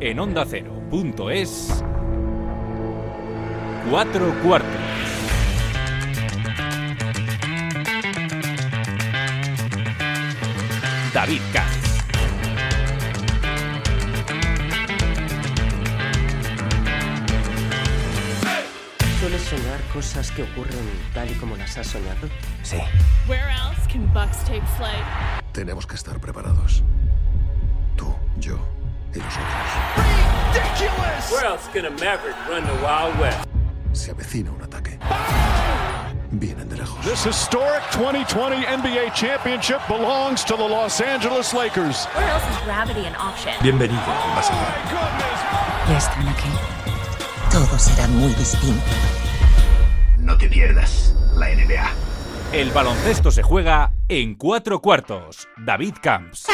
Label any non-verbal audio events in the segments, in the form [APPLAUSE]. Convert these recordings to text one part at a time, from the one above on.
en onda ondacero.es. Cuatro cuartos. David Katz. ¿Sueles soñar cosas que ocurren tal y como las has soñado? Sí. Where else can Bucks take flight? Tenemos que estar preparados. Where else can a Maverick run the Wild West? Se avecina un ataque. Vienen de lejos. This historic 2020 NBA championship belongs to the Los Angeles Lakers. Where else is gravity an option? Bienvenido. Vas a ver. Ya están aquí. Todo será muy distinto. No te pierdas la NBA. El baloncesto se juega en cuatro cuartos. David Camps.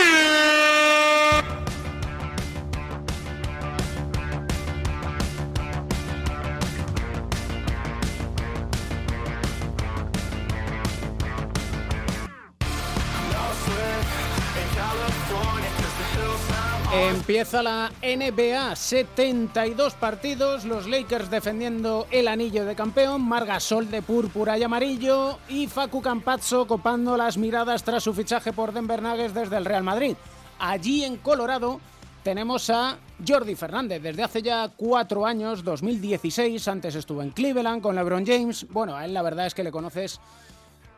Empieza la NBA, 72 partidos, los Lakers defendiendo el anillo de campeón, Margasol de púrpura y amarillo y Facu Campazzo copando las miradas tras su fichaje por Denver Nuggets desde el Real Madrid. Allí en Colorado tenemos a Jordi Fernández, desde hace ya cuatro años, 2016, antes estuvo en Cleveland con LeBron James. Bueno, a él la verdad es que le conoces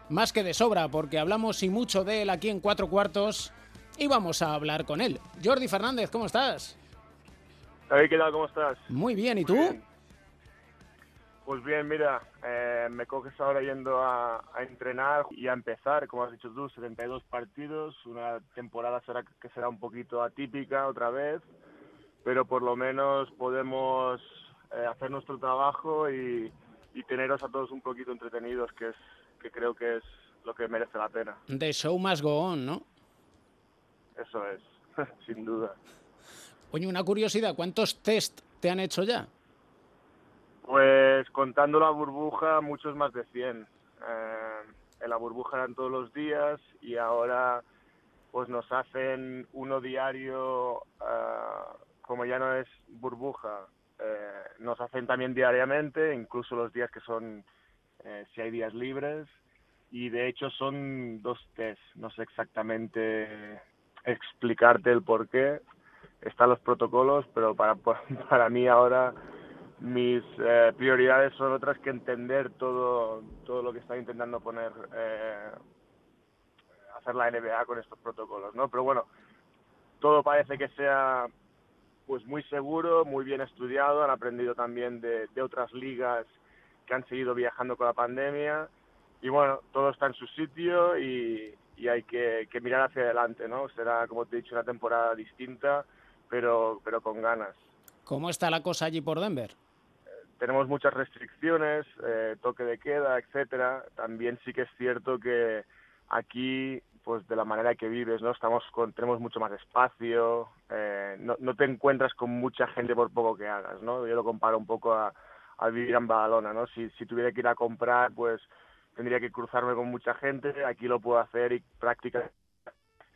más que de sobra, porque hablamos y mucho de él aquí en cuatro cuartos y vamos a hablar con él. Jordi Fernández, ¿cómo estás? David, ¿qué tal? ¿Cómo estás? Muy bien, ¿y tú? Bien. Pues bien, mira, eh, me coges ahora yendo a, a, entrenar y a empezar, como has dicho tú, 72 partidos, una temporada será que será un poquito atípica otra vez, pero por lo menos podemos eh, hacer nuestro trabajo y, y, teneros a todos un poquito entretenidos, que es que creo que es lo que merece la pena. The show must go on, ¿no? Eso es, [LAUGHS] sin duda. Oye, una curiosidad, ¿cuántos test te han hecho ya? Pues contando la burbuja, muchos más de 100. Eh, en la burbuja eran todos los días y ahora pues nos hacen uno diario, uh, como ya no es burbuja, eh, nos hacen también diariamente, incluso los días que son, eh, si hay días libres, y de hecho son dos test, no sé exactamente explicarte el por qué, están los protocolos, pero para, [LAUGHS] para mí ahora mis eh, prioridades son otras que entender todo, todo lo que está intentando poner, eh, hacer la NBA con estos protocolos, ¿no? Pero bueno, todo parece que sea pues muy seguro, muy bien estudiado, han aprendido también de, de otras ligas que han seguido viajando con la pandemia. Y bueno, todo está en su sitio y, y hay que, que, mirar hacia adelante, ¿no? Será, como te he dicho, una temporada distinta, pero, pero con ganas. ¿Cómo está la cosa allí por Denver? tenemos muchas restricciones, eh, toque de queda, etcétera. También sí que es cierto que aquí, pues de la manera que vives, ¿no? Estamos con, tenemos mucho más espacio, eh, no, no, te encuentras con mucha gente por poco que hagas, ¿no? Yo lo comparo un poco a, a vivir en Badalona, ¿no? Si, si tuviera que ir a comprar, pues tendría que cruzarme con mucha gente, aquí lo puedo hacer y prácticamente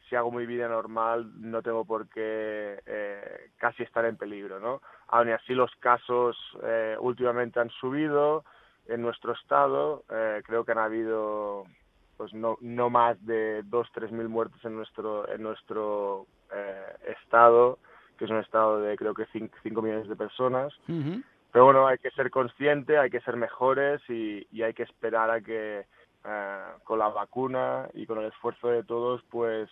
si hago mi vida normal no tengo por qué eh, casi estar en peligro, ¿no? Aún así los casos eh, últimamente han subido en nuestro estado, eh, creo que han habido pues no, no más de dos, tres mil muertos en nuestro, en nuestro estado, que es un estado de creo que cinco millones de personas. Uh. Pero bueno, hay que ser consciente, hay que ser mejores y, y hay que esperar a que con la vacuna y con el esfuerzo de todos, pues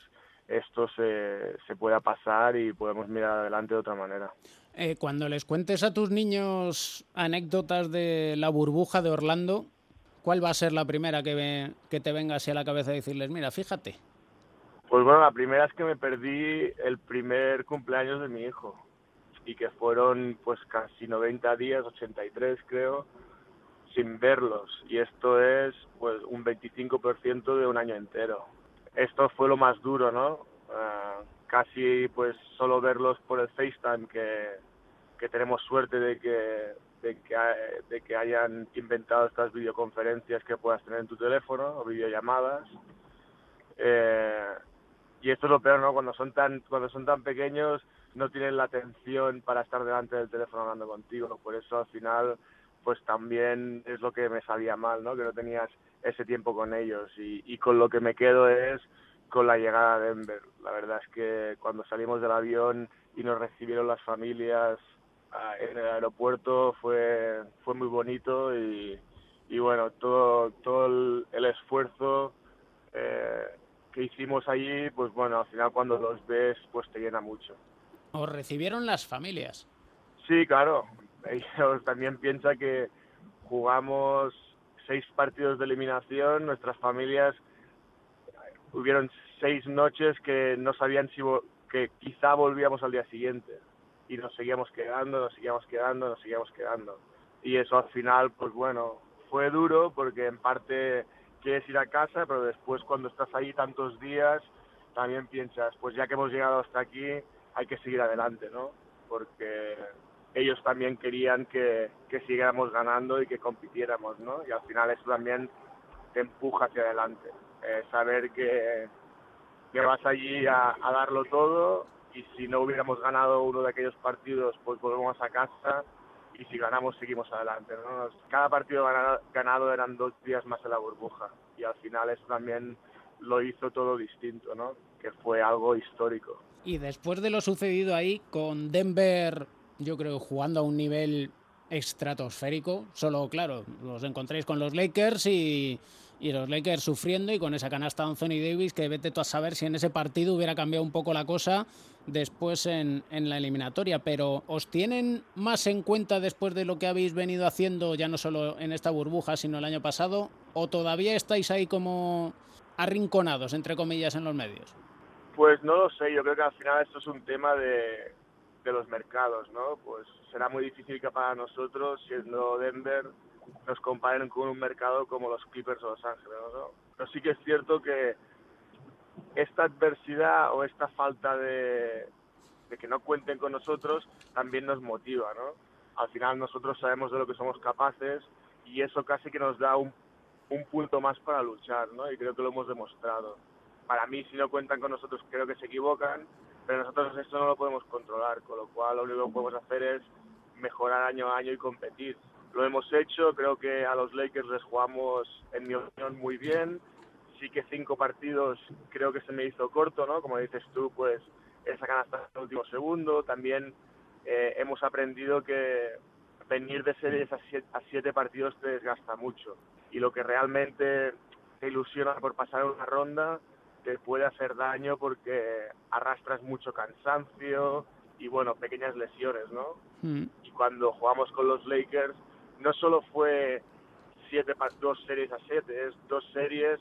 esto se, se pueda pasar y podemos mirar adelante de otra manera. Eh, cuando les cuentes a tus niños anécdotas de la burbuja de Orlando, ¿cuál va a ser la primera que, que te venga así a la cabeza y decirles, mira, fíjate? Pues bueno, la primera es que me perdí el primer cumpleaños de mi hijo y que fueron pues casi 90 días, 83 creo, sin verlos y esto es pues un 25% de un año entero esto fue lo más duro, ¿no? Uh, casi pues solo verlos por el FaceTime, que, que tenemos suerte de que, de, que, de que hayan inventado estas videoconferencias que puedas tener en tu teléfono o videollamadas. Eh, y esto es lo peor, ¿no? Cuando son tan, cuando son tan pequeños no tienen la atención para estar delante del teléfono hablando contigo. Por eso al final, pues también es lo que me sabía mal, ¿no? Que no tenías ese tiempo con ellos. Y, y con lo que me quedo es con la llegada a Denver. La verdad es que cuando salimos del avión y nos recibieron las familias en el aeropuerto fue, fue muy bonito y, y bueno, todo, todo el, el esfuerzo eh, que hicimos allí, pues bueno, al final cuando los ves, pues te llena mucho. Os recibieron las familias. Sí, claro. [LAUGHS] Ellos también piensan que jugamos seis partidos de eliminación, nuestras familias hubieron seis noches que no sabían si que quizá volvíamos al día siguiente y nos seguíamos quedando, nos seguíamos quedando, nos seguíamos quedando. Y eso al final, pues bueno, fue duro porque en parte quieres ir a casa, pero después cuando estás ahí tantos días, también piensas, pues ya que hemos llegado hasta aquí, hay que seguir adelante, ¿no? Porque ellos también querían que, que siguiéramos ganando y que compitiéramos, ¿no? Y al final eso también te empuja hacia adelante. Eh, saber que, que vas allí a, darlo todo y si no hubiéramos ganado uno de aquellos partidos, pues volvemos a casa y si ganamos seguimos adelante. ¿no? Cada partido ganado eran dos días más en la burbuja y al final eso también lo hizo todo distinto, ¿no? que fue algo histórico. Y después de lo sucedido ahí, con Denver, yo creo, jugando a un nivel estratosférico, solo, claro, los encontréis con los Lakers y, los Lakers sufriendo y con esa canasta Anthony Davis, que vete tú a saber si en ese partido hubiera cambiado un poco la cosa después en, en la eliminatoria. Pero ¿os tienen más en cuenta después de lo que habéis venido haciendo, ya no solo en esta burbuja, sino el año pasado? ¿O todavía estáis ahí como arrinconados, entre comillas, en los medios? Pues no lo sé, yo creo que al final esto es un tema de, de los mercados, ¿no? Pues será muy difícil que para nosotros, siendo Denver, nos comparen con un mercado como los Clippers o Los Ángeles, ¿no? Pero sí que es cierto que esta adversidad o esta falta de, de que no cuenten con nosotros también nos motiva, ¿no? Al final nosotros sabemos de lo que somos capaces y eso casi que nos da un, un punto más para luchar, ¿no? Y creo que lo hemos demostrado. Para mí, si no cuentan con nosotros, creo que se equivocan, pero nosotros esto no lo podemos controlar, con lo cual lo único que podemos hacer es mejorar año a año y competir. Lo hemos hecho, creo que a los Lakers les jugamos, en mi opinión, muy bien. Sí que cinco partidos creo que se me hizo corto, ¿no? Como dices tú, pues esa canasta en el último segundo. También eh, hemos aprendido que venir de series a siete, a siete partidos te desgasta mucho. Y lo que realmente te ilusiona por pasar una ronda te puede hacer daño porque arrastras mucho cansancio y bueno, pequeñas lesiones, ¿no? Mm. Y cuando jugamos con los Lakers, no solo fue siete dos series a siete, es dos series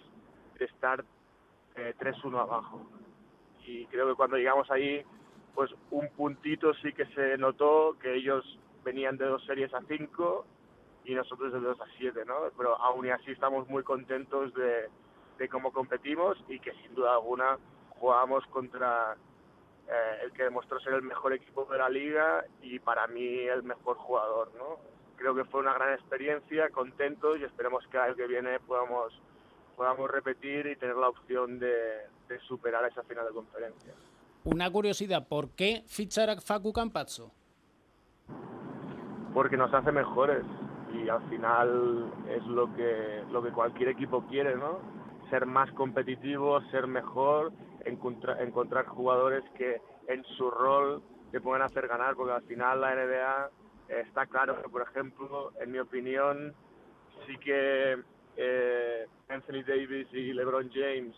de estar eh, 3-1 abajo. Y creo que cuando llegamos ahí, pues un puntito sí que se notó que ellos venían de dos series a cinco y nosotros de dos a siete, ¿no? Pero aún y así estamos muy contentos de, de cómo competimos y que sin duda alguna jugamos contra eh, el que demostró ser el mejor equipo de la liga y para mí el mejor jugador, ¿no? Creo que fue una gran experiencia, contentos y esperemos que el que viene podamos podamos repetir y tener la opción de, de superar esa final de conferencia. Una curiosidad, ¿por qué fichar a Facu Campazzo? Porque nos hace mejores y al final es lo que lo que cualquier equipo quiere, ¿no? Ser más competitivo, ser mejor, encontra- encontrar jugadores que en su rol te pueden hacer ganar, porque al final la NBA está claro que, por ejemplo, en mi opinión, sí que eh, Anthony Davis y LeBron James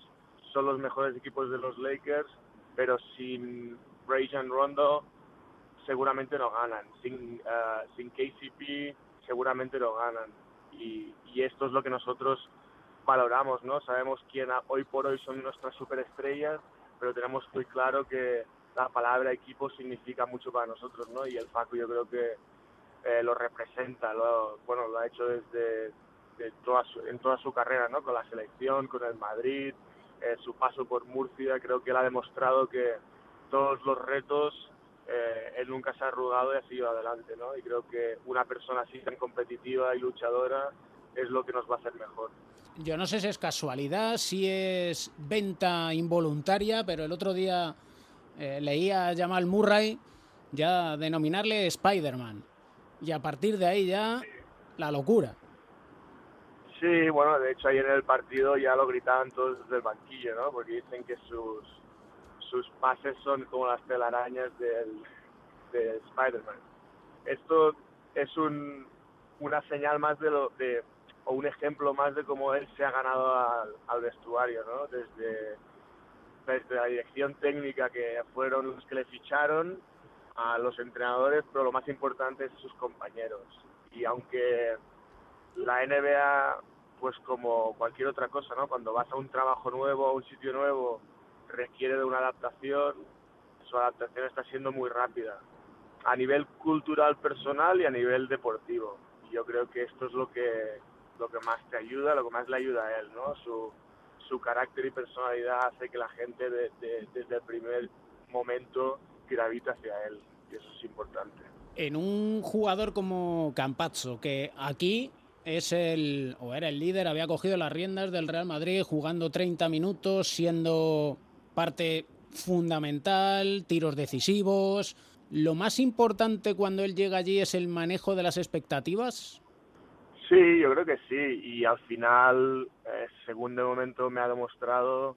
son los mejores equipos de los Lakers, pero sin Rajon Rondo seguramente no ganan. Sin, ah, sin KCP seguramente no ganan. Y, y esto es lo que nosotros valoramos, ¿no? Sabemos quién hoy por hoy son nuestras superestrellas, pero tenemos muy claro que la palabra equipo significa mucho para nosotros, ¿no? Y el Facu yo creo que eh, lo representa, lo, bueno, lo ha hecho desde de toda su, en toda su carrera, ¿no? Con la selección, con el Madrid, eh, su paso por Murcia, creo que él ha demostrado que todos los retos eh, él nunca se ha arrugado y ha seguido adelante, ¿no? Y creo que una persona así tan competitiva y luchadora es lo que nos va a hacer mejor. Yo no sé si es casualidad, si es venta involuntaria, pero el otro día Eh, leía a Jamal Murray ya denominarle Spider-Man. Y a partir de ahí ya la locura. Sí, bueno, de hecho ayer en el partido ya lo gritaban todos desde el banquillo, ¿no? Porque dicen que sus, sus pases son como las telarañas del, de Spider-Man. Esto es un, una señal más de lo de o un ejemplo más de cómo él se ha ganado al, vestuario, ¿no? Desde, desde la dirección técnica que fueron los que le ficharon a los entrenadores, pero lo más importante es sus compañeros. Y aunque la NBA, pues como cualquier otra cosa, ¿no? Cuando vas a un trabajo nuevo, a un sitio nuevo, requiere de una adaptación, su adaptación está siendo muy rápida, a nivel cultural personal y a nivel deportivo. Y yo creo que esto es lo que, lo que más te ayuda, lo que más le ayuda a él, ¿no? Su, su carácter y personalidad hace que la gente de, de, desde el primer momento gravita hacia él, y eso es importante. En un jugador como Campazzo, que aquí es el, o era el líder, había cogido las riendas del Real Madrid jugando 30 minutos, siendo parte fundamental, tiros decisivos. ¿Lo más importante cuando él llega allí es el manejo de las expectativas? Sí, yo creo que sí. Y al final, eh, según de momento me ha demostrado,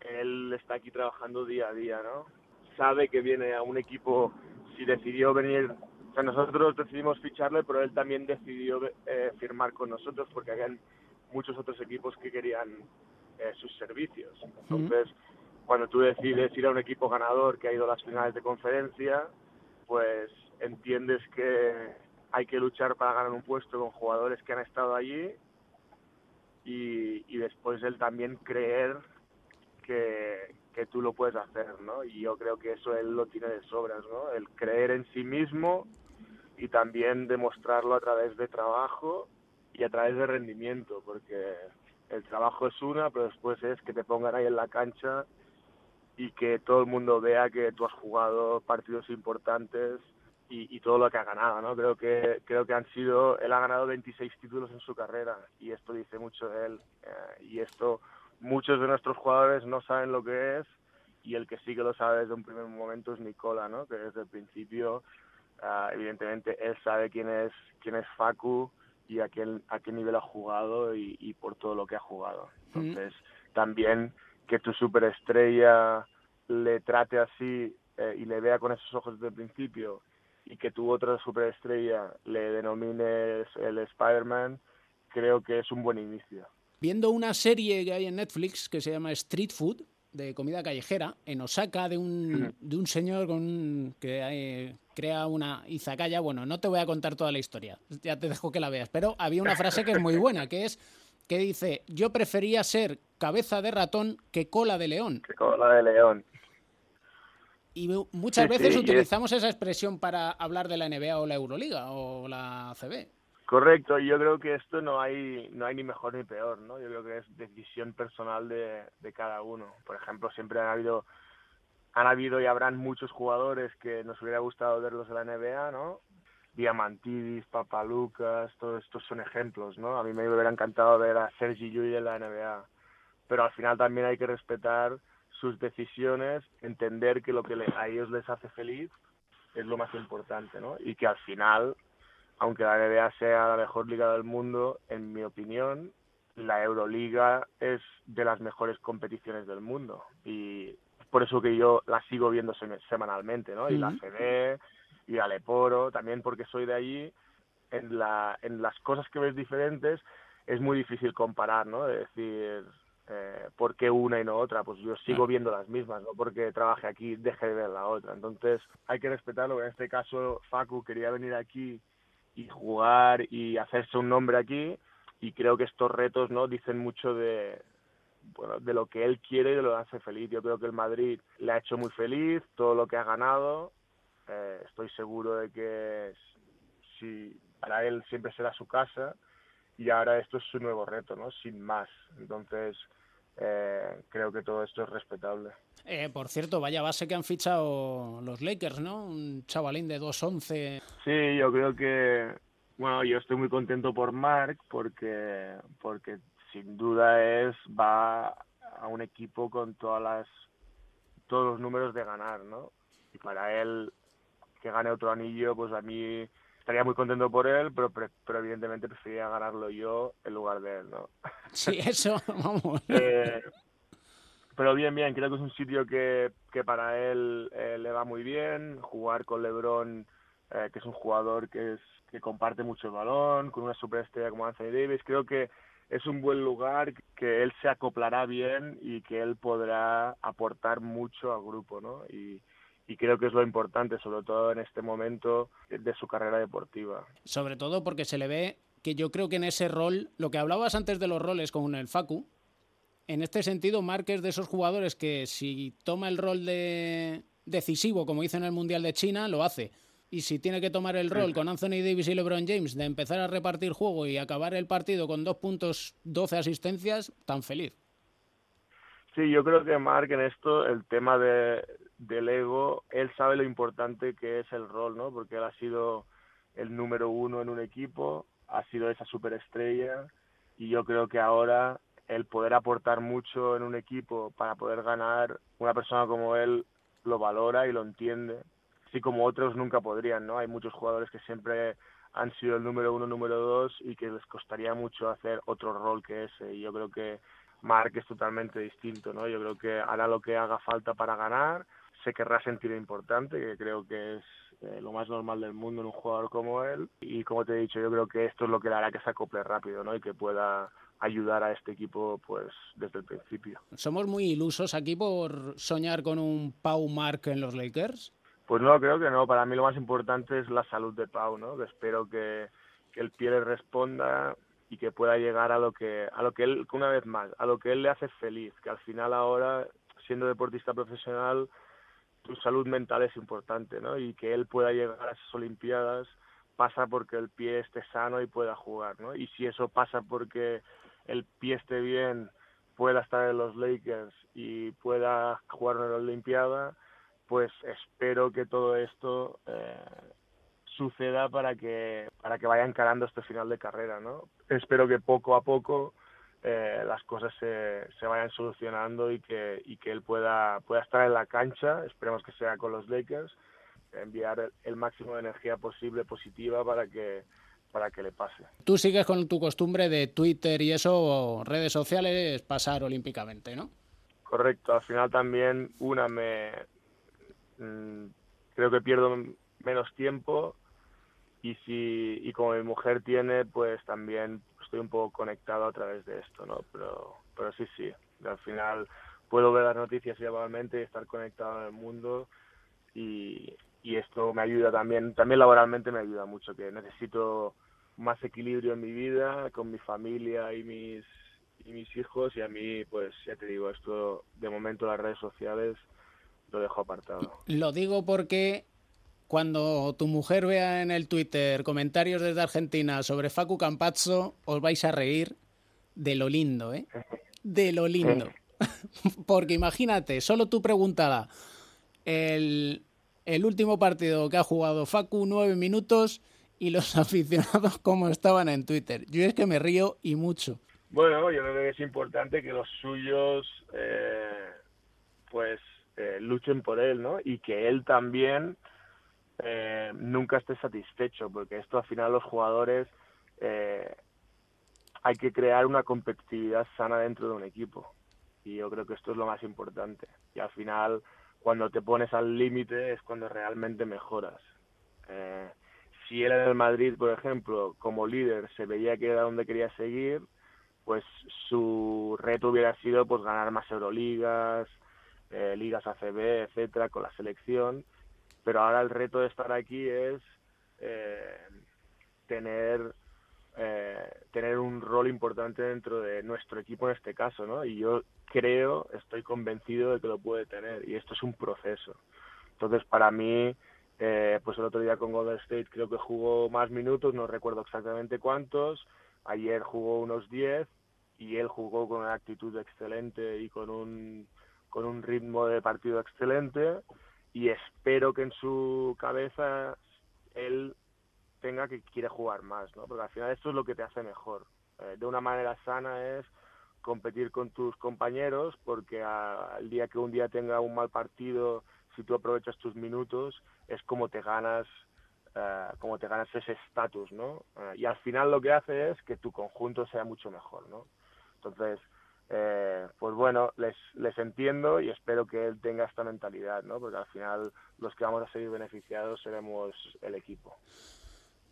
él está aquí trabajando día a día, ¿no? Sabe que viene a un equipo, si decidió venir, o sea, nosotros decidimos ficharle, pero él también decidió eh, firmar con nosotros porque habían muchos otros equipos que querían eh, sus servicios. Entonces, cuando tú decides ir a un equipo ganador que ha ido a las finales de conferencia, pues entiendes que hay que luchar para ganar un puesto con jugadores que han estado allí y, después él también creer que, que tú lo puedes hacer, ¿no? Y yo creo que eso él lo tiene de sobras, ¿no? El creer en sí mismo y también demostrarlo a través de trabajo y a través de rendimiento, porque el trabajo es una, pero después es que te pongan ahí en la cancha y que todo el mundo vea que tú has jugado partidos importantes y, y, todo lo que ha ganado, ¿no? Creo que creo que han sido él ha ganado 26 títulos en su carrera y esto dice mucho de él eh, y esto muchos de nuestros jugadores no saben lo que es y el que sí que lo sabe desde un primer momento es Nicola, ¿no? Que desde el principio uh, evidentemente él sabe quién es quién es Facu y a qué a qué nivel ha jugado y, y por todo lo que ha jugado. Entonces mm. también que tu superestrella le trate así eh, y le vea con esos ojos desde el principio y que tu otra superestrella le denomines el Spider-Man, creo que es un buen inicio. Viendo una serie que hay en Netflix que se llama Street Food, de comida callejera, en Osaka, de un, de un señor con, que hay, crea una izakaya. Bueno, no te voy a contar toda la historia, ya te dejo que la veas, pero había una frase que es muy buena, que es que dice, yo prefería ser cabeza de ratón que cola de león. Que cola de león. Y muchas sí, veces sí, utilizamos es... esa expresión para hablar de la NBA o la Euroliga o la CB. Correcto, yo creo que esto no hay no hay ni mejor ni peor, ¿no? Yo creo que es decisión personal de, de cada uno. Por ejemplo, siempre han habido han habido y habrán muchos jugadores que nos hubiera gustado verlos en la NBA, ¿no? Diamantidis, Papalucas, todos estos son ejemplos, ¿no? A mí me hubiera encantado ver a Sergi Llull en la NBA, pero al final también hay que respetar sus decisiones, entender que lo que a ellos les hace feliz es lo más importante, ¿no? Y que al final, aunque la NBA sea la mejor liga del mundo, en mi opinión, la Euroliga es de las mejores competiciones del mundo y por eso que yo la sigo viendo semanalmente, ¿no? Y uh -huh. la CB y Aleporo, también porque soy de allí, en, la, en las cosas que ves diferentes es muy difícil comparar, ¿no? Es decir, eh, ¿por qué una y no otra? Pues yo sigo viendo las mismas, no porque trabaje aquí deje de ver la otra. Entonces hay que respetarlo. En este caso, Facu quería venir aquí y jugar y hacerse un nombre aquí y creo que estos retos no dicen mucho de, bueno, de lo que él quiere y de lo que hace feliz. Yo creo que el Madrid le ha hecho muy feliz, todo lo que ha ganado. Eh, estoy seguro de que si para él siempre será su casa y ahora esto es su nuevo reto, ¿no? Sin más. Entonces, eh, creo que todo esto es respetable. Eh, por cierto, vaya base que han fichado los Lakers, ¿no? Un chavalín de 2'11. Sí, yo creo que, bueno, yo estoy muy contento por Mark porque, porque sin duda es, va a un equipo con todas las todos los números de ganar, ¿no? Y para él que gane otro anillo, pues a mí estaría muy contento por él, pero, pero evidentemente preferiría ganarlo yo en lugar de él, ¿no? [LAUGHS] Sí, eso, vamos. eh, pero bien, bien, creo que es un sitio que, que para él eh, le va muy bien. Jugar con LeBron, eh, que es un jugador que, es, que comparte mucho el balón, con una superestrella como Anthony Davis, creo que es un buen lugar, que él se acoplará bien y que él podrá aportar mucho al grupo, ¿no? Y, y creo que es lo importante, sobre todo en este momento de su carrera deportiva. Sobre todo porque se le ve que yo creo que en ese rol, lo que hablabas antes de los roles con el Facu, en este sentido, Mark es de esos jugadores que si toma el rol de decisivo, como hizo en el Mundial de China, lo hace. Y si tiene que tomar el rol con Anthony Davis y LeBron James de empezar a repartir juego y acabar el partido con dos puntos, 12 asistencias, tan feliz. Sí, yo creo que Mark en esto, el tema de, del ego, él sabe lo importante que es el rol, ¿no? Porque él ha sido el número uno en un equipo, ha sido esa superestrella y yo creo que ahora el poder aportar mucho en un equipo para poder ganar, una persona como él lo valora y lo entiende, así como otros nunca podrían, ¿no? Hay muchos jugadores que siempre han sido el número uno, número dos y que les costaría mucho hacer otro rol que ese. Y yo creo que Mark es totalmente distinto, ¿no? Yo creo que hará lo que haga falta para ganar, se querrá sentir importante, que creo que es eh, lo más normal del mundo en un jugador como él. Y como te he dicho, yo creo que esto es lo que le hará que se acople rápido, ¿no? Y que pueda ayudar a este equipo pues desde el principio. ¿Somos muy ilusos aquí por soñar con un Pau Mark en los Lakers? Pues no, creo que no. Para mí lo más importante es la salud de Pau, ¿no? Que espero que, que el pie le responda y que pueda llegar a lo que a lo que él una vez más a lo que él le hace feliz que al final ahora siendo deportista profesional tu salud mental es importante no y que él pueda llegar a esas olimpiadas pasa porque el pie esté sano y pueda jugar no y si eso pasa porque el pie esté bien, pueda estar en los Lakers y pueda jugar en la Olimpiada, pues espero que todo esto eh, suceda para que para que vaya encarando este final de carrera, ¿no? Espero que poco a poco eh, las cosas se, se vayan solucionando y que y que él pueda pueda estar en la cancha, esperemos que sea con los Lakers, enviar el, el máximo de energía posible positiva para que para que le pase. Tú sigues con tu costumbre de Twitter y eso, redes sociales, pasar olímpicamente, ¿no? Correcto, al final también una me... Mmm, creo que pierdo menos tiempo y si y como mi mujer tiene pues también estoy un poco conectado a través de esto no pero pero sí sí. Al final puedo ver las noticias igualmente y estar conectado en el mundo. Y, y esto me ayuda también, también laboralmente me ayuda mucho, que necesito más equilibrio en mi vida, con mi familia y mis, y mis hijos, y a mí, pues ya te digo, esto de momento las redes sociales lo dejo apartado. Lo digo porque cuando tu mujer vea en el Twitter comentarios desde Argentina sobre Facu Campazzo, os vais a reír de lo lindo, ¿eh? De lo lindo. [LAUGHS] porque imagínate, solo tu preguntada, el, el último partido que ha jugado Facu, nueve minutos, y los [LAUGHS] aficionados como estaban en Twitter. Yo es que me río y mucho. Bueno, yo creo que es importante que los suyos eh, pues eh, luchen por él, ¿no? Y que él también eh, nunca esté satisfecho, porque esto al final los jugadores eh, hay que crear una competitividad sana dentro de un equipo. Y yo creo que esto es lo más importante. Y al final cuando te pones al límite es cuando realmente mejoras. Eh, si él en el Madrid, por ejemplo, como líder se veía que era donde quería seguir, pues su reto hubiera sido pues ganar más Euroligas, eh, ligas ACB, etcétera, con la selección. Pero ahora el reto de estar aquí es eh, tener eh, tener un rol importante dentro de nuestro equipo en este caso, ¿no? Y yo creo, estoy convencido de que lo puede tener y esto es un proceso. Entonces, para mí, eh, pues el otro día con Golden State creo que jugó más minutos, no recuerdo exactamente cuántos, ayer jugó unos 10 y él jugó con una actitud excelente y con un, con un ritmo de partido excelente y espero que en su cabeza él tenga que quiere jugar más, ¿no? Porque al final esto es lo que te hace mejor. Eh, de una manera sana es competir con tus compañeros, porque al día que un día tenga un mal partido, si tú aprovechas tus minutos, es como te ganas eh, como te ganas ese estatus, ¿no? Eh, y al final lo que hace es que tu conjunto sea mucho mejor, ¿no? Entonces, eh, pues bueno, les, les entiendo y espero que él tenga esta mentalidad, ¿no? Porque al final los que vamos a seguir beneficiados seremos el equipo.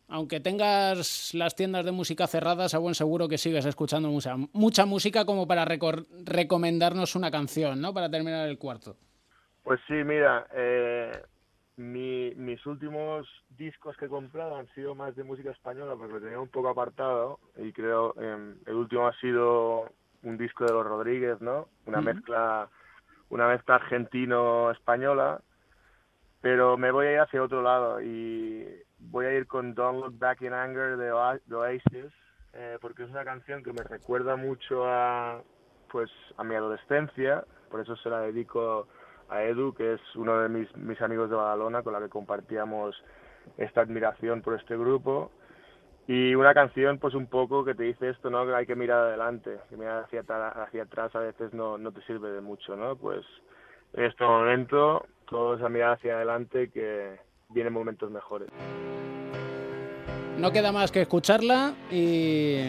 Aunque tengas las tiendas de música cerradas, a buen seguro que sigues escuchando mucha, mucha música como para recomendarnos una canción, ¿no? Para terminar el cuarto. Pues sí, mira, eh, mis últimos discos que he comprado han sido más de música española porque lo tenía un poco apartado y creo eh, el último ha sido un disco de los Rodríguez, ¿no? Una mezcla una mezcla argentino-española, pero me voy a ir hacia otro lado y voy a ir con Don't Look Back in Anger de, Oasis, eh, porque es una canción que me recuerda mucho a pues a mi adolescencia, por eso se la dedico a Edu, que es uno de mis, mis amigos de Badalona, con la que compartíamos esta admiración por este grupo. Y una canción, pues un poco que te dice esto, ¿no? Que hay que mirar adelante, que mirar hacia, hacia atrás a veces no, no te sirve de mucho, ¿no? Pues en este momento, todo es a mirar hacia adelante que vienen momentos mejores. No queda más que escucharla y,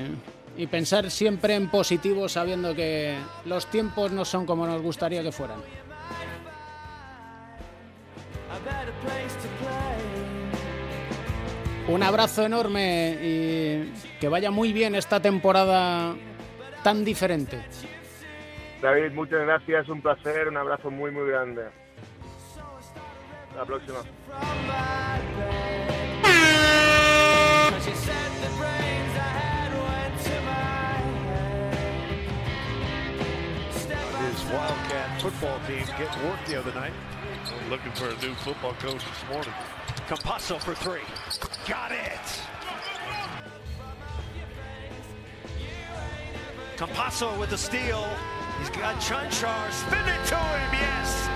y pensar siempre en positivo, sabiendo que los tiempos no son como nos gustaría que fueran. Un abrazo enorme y que vaya muy bien esta temporada tan diferente. David, muchas gracias, un placer, un abrazo muy muy grande. Hasta la próxima. Wildcat football team getting work the other night. Looking for a new football coach this morning. Campasso for three. Got it. Campasso with the steal. He's got Chunchar. Spin it to him. Yes.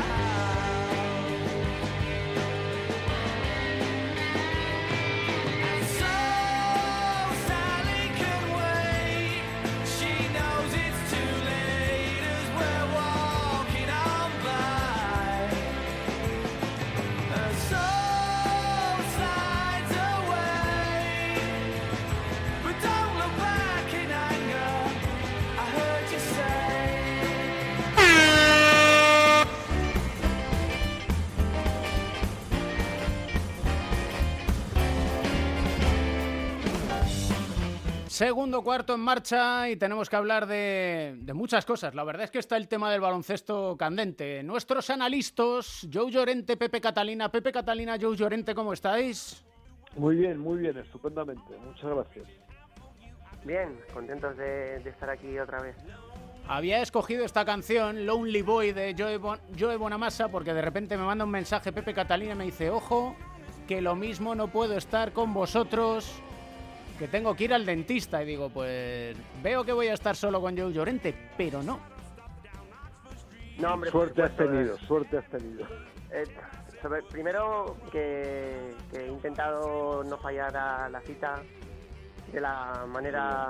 Segundo cuarto en marcha y tenemos que hablar de, muchas cosas. La verdad es que está el tema del baloncesto candente. Nuestros analistas, Joe Llorente, Pepe Catalina. Pepe Catalina, Joe Llorente, ¿cómo estáis? Muy bien, muy bien, estupendamente. Muchas gracias. Bien, contentos de, estar aquí otra vez. Había escogido esta canción, Lonely Boy, de Joe, Joe Bonamassa, porque de repente me manda un mensaje Pepe Catalina y me dice, ojo, que lo mismo no puedo estar con vosotros que tengo que ir al dentista y digo, pues veo que voy a estar solo con Joe Llorente, pero no. No, hombre, suerte has tenido, suerte has tenido. Eh, primero que, he intentado no fallar a la cita de la manera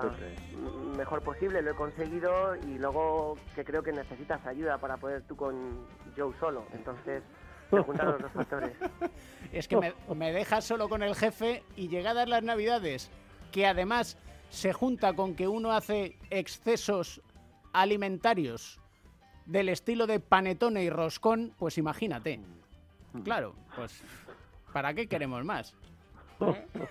mejor posible, lo he conseguido y luego que creo que necesitas ayuda para poder tú con Joe solo, entonces se juntan los dos factores. [LAUGHS] Es que me, me dejas solo con el jefe y llegadas las navidades que además se junta con que uno hace excesos alimentarios del estilo de panetone y roscón, pues imagínate. Claro, pues ¿para qué queremos más?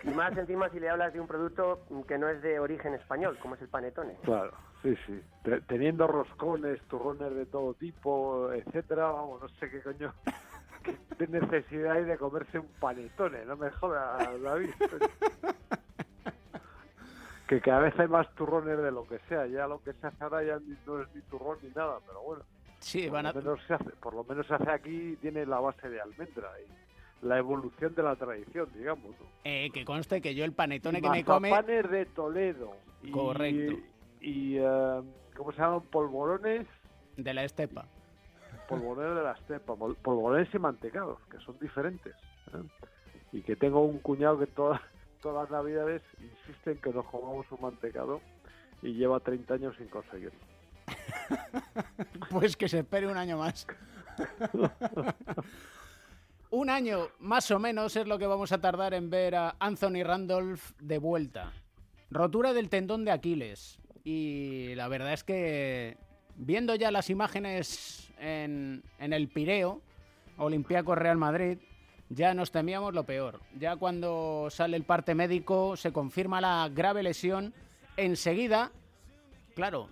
Y más encima si le hablas de un producto que no es de origen español, como es el panetone. Claro, sí, sí. Teniendo roscones, turrones de todo tipo, etcétera, vamos, no sé qué coño [LAUGHS] qué necesidad hay de comerse un panetone, no me jodas, David que cada vez hay más turrones de lo que sea. Ya lo que se hace ahora ya no es ni turrón ni nada, pero bueno. Sí, por, lo menos se hace, por lo menos se hace aquí, tiene la base de almendra y la evolución de la tradición, digamos. Eh, que conste que yo el panetone que me come... Panes de Toledo. Correcto. Y, eh, ¿cómo se llaman? Polvorones... De la estepa. Polvorones de la estepa. Polvorones y mantecados, que son diferentes. ¿eh? Y que tengo un cuñado que toda todas las navidades insisten que nos comamos un mantecado y lleva 30 años sin conseguirlo. [LAUGHS] pues que se espere un año más. [LAUGHS] un año más o menos es lo que vamos a tardar en ver a Anthony Randolph de vuelta. Rotura del tendón de Aquiles. Y la verdad es que viendo ya las imágenes en, en el Pireo, Olympiacos Real Madrid, ya nos temíamos lo peor. Ya cuando sale el parte médico se confirma la grave lesión, enseguida, claro,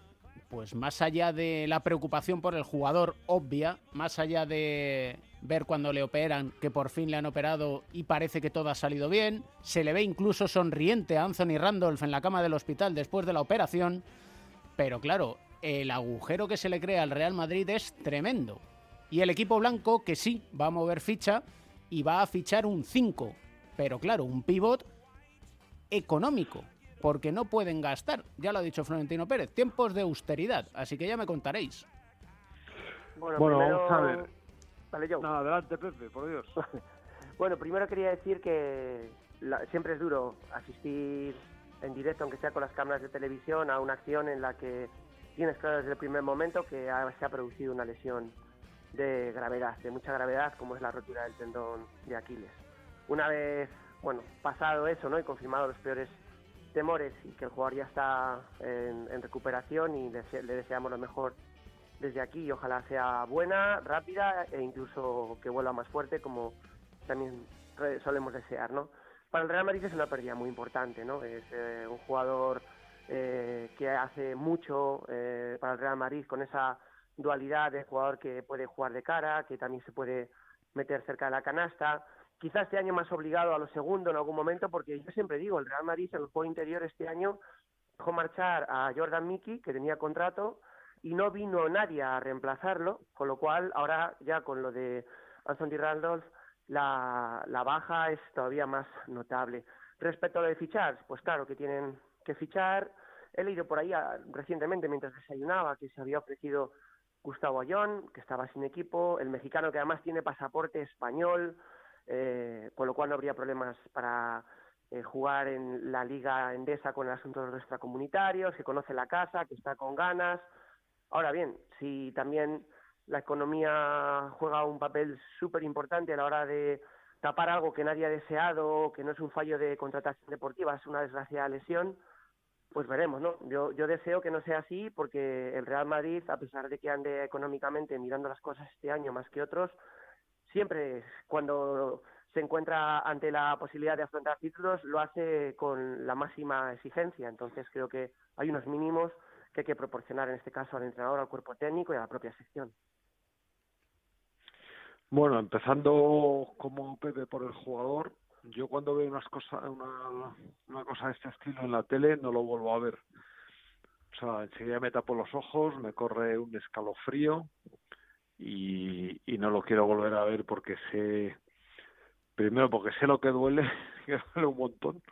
pues más allá de la preocupación por el jugador obvia, más allá de ver cuando le operan, que por fin le han operado y parece que todo ha salido bien, se le ve incluso sonriente a Anthony Randolph en la cama del hospital después de la operación, pero claro, el agujero que se le crea al Real Madrid es tremendo. Y el equipo blanco, que sí, va a mover ficha y va a fichar un 5, pero claro, un pivot económico, porque no pueden gastar, ya lo ha dicho Florentino Pérez, tiempos de austeridad, así que ya me contaréis. Bueno, vamos a ver. adelante, Pepe, por Dios. [LAUGHS] bueno, primero quería decir que siempre es duro asistir en directo, aunque sea con las cámaras de televisión, a una acción en la que tienes claro desde el primer momento que se ha producido una lesión de gravedad, de mucha gravedad, como es la rotura del tendón de Aquiles. Una vez, bueno, pasado eso, ¿no? Y confirmado los peores temores y que el jugador ya está en, recuperación y le, deseamos lo mejor desde aquí y ojalá sea buena, rápida e incluso que vuelva más fuerte como también solemos desear, ¿no? Para el Real Madrid es una pérdida muy importante, ¿no? Es eh, un jugador eh, que hace mucho eh, para el Real Madrid con esa dualidad de jugador que puede jugar de cara, que también se puede meter cerca de la canasta. Quizás este año más obligado a lo segundo en algún momento, porque yo siempre digo, el Real Madrid en el juego interior este año dejó marchar a Jordan Mickey, que tenía contrato, y no vino nadie a reemplazarlo, con lo cual ahora ya con lo de Anthony Randolph la, la baja es todavía más notable. Respecto a lo de fichar, pues claro que tienen que fichar. He leído por ahí ah, recientemente, mientras desayunaba, que se había ofrecido Gustavo Ayón, que estaba sin equipo, el mexicano que además tiene pasaporte español, eh, con lo cual no habría problemas para eh, jugar en la liga endesa con el asunto de los extracomunitarios, que conoce la casa, que está con ganas. Ahora bien, si también la economía juega un papel súper importante a la hora de tapar algo que nadie ha deseado, que no es un fallo de contratación deportiva, es una desgraciada lesión, pues veremos, ¿no? Yo, yo deseo que no sea así porque el Real Madrid, a pesar de que ande económicamente mirando las cosas este año más que otros, siempre cuando se encuentra ante la posibilidad de afrontar títulos lo hace con la máxima exigencia. Entonces creo que hay unos mínimos que hay que proporcionar en este caso al entrenador, al cuerpo técnico y a la propia sección. Bueno, empezando como Pepe por el jugador, yo cuando veo unas cosas, una, cosa de este estilo en la tele no lo vuelvo a ver. O sea, enseguida me tapo los ojos, me corre un escalofrío y, y no lo quiero volver a ver porque sé, primero porque sé lo que duele, [LAUGHS] que duele un montón,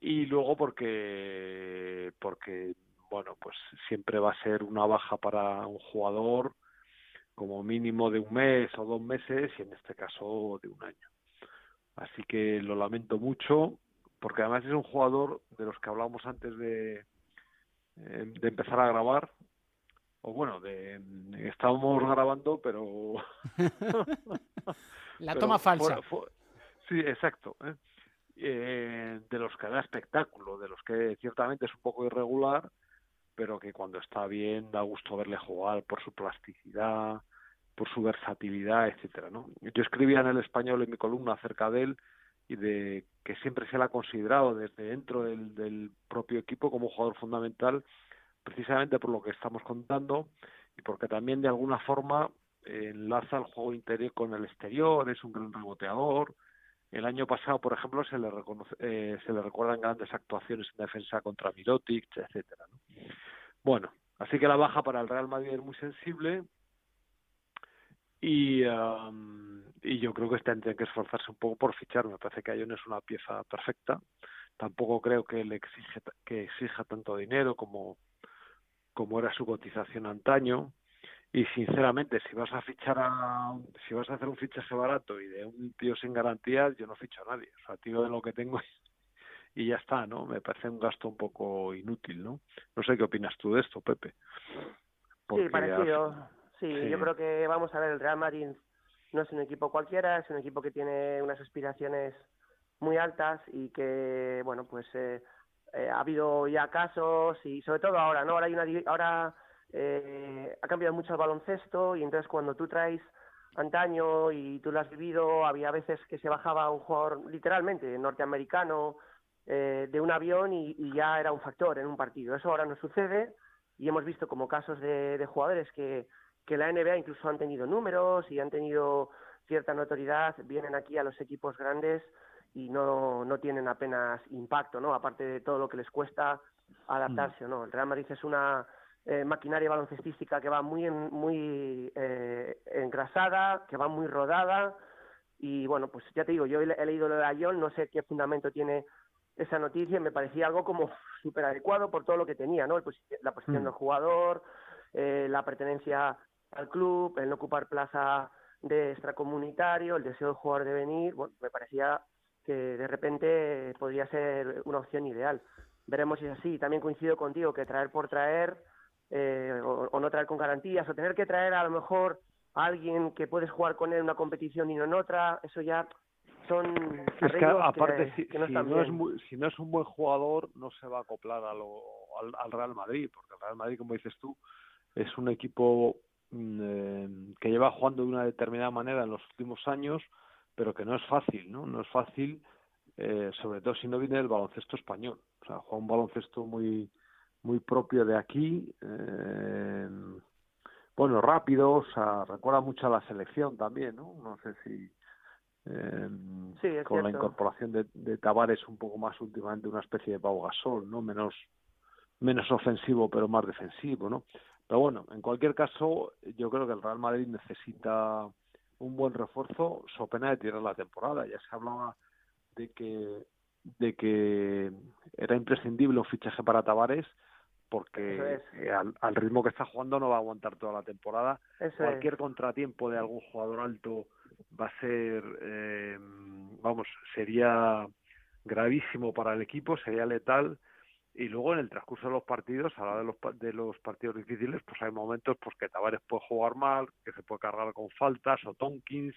y luego porque, porque, bueno, pues siempre va a ser una baja para un jugador como mínimo de un mes o dos meses y en este caso de un año. Así que lo lamento mucho, porque además es un jugador de los que hablábamos antes de, eh, de empezar a grabar. O bueno, de, estábamos grabando, pero... [LAUGHS] La toma falsa. sí, exacto. ¿eh? Eh, de los que da espectáculo, de los que ciertamente es un poco irregular, pero que cuando está bien da gusto verle jugar por su plasticidad, por su versatilidad, etcétera, ¿no? Yo escribía en el español en mi columna acerca de él y de que siempre se le ha considerado desde dentro del, propio equipo como jugador fundamental, precisamente por lo que estamos contando y porque también de alguna forma enlaza el juego interior con el exterior, es un gran reboteador. El año pasado, por ejemplo, se le, reconoce, eh, se le recuerdan grandes actuaciones en defensa contra Mirotic, etcétera. ¿no? Bueno, así que la baja para el Real Madrid es muy sensible y, y yo creo que tendría que esforzarse un poco por fichar. Me parece que Ayón es una pieza perfecta. Tampoco creo que le exige que exija tanto dinero como, como era su cotización antaño. Y sinceramente, si vas a fichar a, si vas a hacer un fichaje barato y de un tío sin garantías, yo no ficho a nadie. O sea, tiro de lo que tengo [LAUGHS] y ya está, ¿no? Me parece un gasto un poco inútil, ¿no? No sé qué opinas tú de esto, Pepe. Sí, parecido. Sí, yo creo que vamos a ver, el Real Madrid no es un equipo cualquiera, es un equipo que tiene unas aspiraciones muy altas y que, bueno, pues eh, eh, ha habido ya casos y sobre todo ahora, ¿no? Ahora hay una ahora eh, ha cambiado mucho el baloncesto y entonces cuando tú traes antaño y tú lo has vivido, había veces que se bajaba un jugador literalmente norteamericano eh, de un avión y, ya era un factor en un partido. Eso ahora no sucede y hemos visto como casos de, jugadores que, que la NBA incluso han tenido números y han tenido cierta notoriedad, vienen aquí a los equipos grandes y no, no tienen apenas impacto, ¿no? Aparte de todo lo que les cuesta adaptarse, ¿no? El Real Madrid es una eh, maquinaria baloncestística que va muy muy eh, engrasada, que va muy rodada y bueno, pues ya te digo, yo he, leído lo de Ayón, no sé qué fundamento tiene esa noticia y me parecía algo como [LAUGHS] súper adecuado por todo lo que tenía, ¿no? la posición mm. del jugador, eh, la pertenencia al club, el no ocupar plaza de extracomunitario, el deseo del jugador de venir, bueno, me parecía que de repente podría ser una opción ideal. Veremos si es así. También coincido contigo que traer por traer eh, o, no traer con garantías, o tener que traer a lo mejor a alguien que puedes jugar con él en una competición y no en otra, eso ya son es que aparte si, no, es si no es un buen jugador no se va a acoplar a lo, al, Real Madrid porque el Real Madrid como dices tú es un equipo eh, que lleva jugando de una determinada manera en los últimos años pero que no es fácil no no es fácil eh, sobre todo si no viene del baloncesto español o sea juega un baloncesto muy muy propio de aquí. Eh, bueno, rápido, o sea, recuerda mucho a la selección también, ¿no? No sé si eh, con la incorporación de, de Tavares un poco más últimamente una especie de Pau Gasol, ¿no? Menos menos ofensivo pero más defensivo, ¿no? Pero bueno, en cualquier caso, yo creo que el Real Madrid necesita un buen refuerzo, so pena de tirar la temporada. Ya se hablaba de que de que era imprescindible un fichaje para Tavares porque eh, al, ritmo que está jugando no va a aguantar toda la temporada. Cualquier contratiempo de algún jugador alto va a ser, eh, vamos, sería gravísimo para el equipo, sería letal. Y luego en el transcurso de los partidos, a la de los, de los partidos difíciles, pues hay momentos pues que Tavares puede jugar mal, que se puede cargar con faltas, o Tonkins,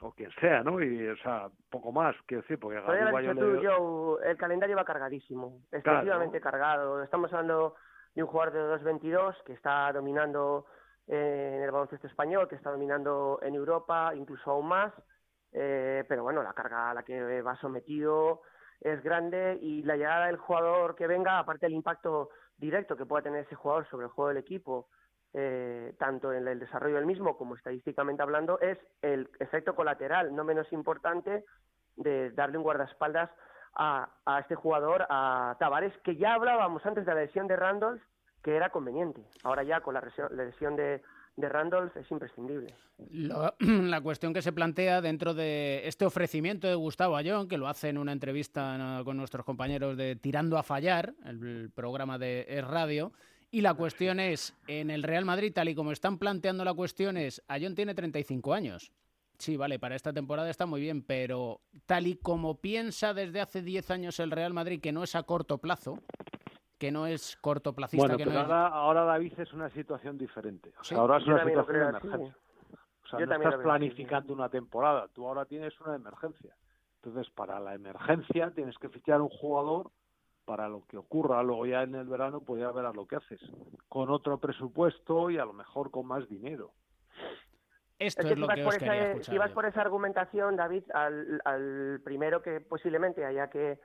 o quien sea, ¿no? Y, o sea, poco más, quiero decir, porque el calendario va cargadísimo, excesivamente cargado. Estamos hablando de un jugador de 2.22 que está dominando eh, en el baloncesto español, que está dominando en Europa, incluso aún más, eh, pero bueno, la carga a la que va sometido es grande y la llegada del jugador que venga, aparte del impacto directo que pueda tener ese jugador sobre el juego del equipo, eh, tanto en el desarrollo del mismo como estadísticamente hablando, es el efecto colateral, no menos importante, de darle un guardaespaldas a, a este jugador, a Tavares, que ya hablábamos antes de la lesión de Randolph, que era conveniente. Ahora ya con la lesión de, de Randolph es imprescindible. [CLEARS THROAT] la cuestión que se plantea dentro de este ofrecimiento de Gustavo Ayón, que lo hace en una entrevista con nuestros compañeros de Tirando a Fallar, el programa de Radio, y la cuestión es, en el Real Madrid, tal y como están planteando la cuestión es, Ayón tiene 35 años. Sí, vale, para esta temporada está muy bien, pero tal y como piensa desde hace 10 años el Real Madrid, que no es a corto plazo, que no es cortoplacista. Bueno, pero ahora, ahora, David es una situación diferente. ahora es una situación de emergencia. O sea, no estás planificando una temporada, tú ahora tienes una emergencia. Entonces, para la emergencia tienes que fichar un jugador para lo que ocurra luego ya en el verano pues ya verás lo que haces con otro presupuesto y a lo mejor con más dinero esto es, lo que, os quería si vas por esa argumentación David al, primero que posiblemente haya que,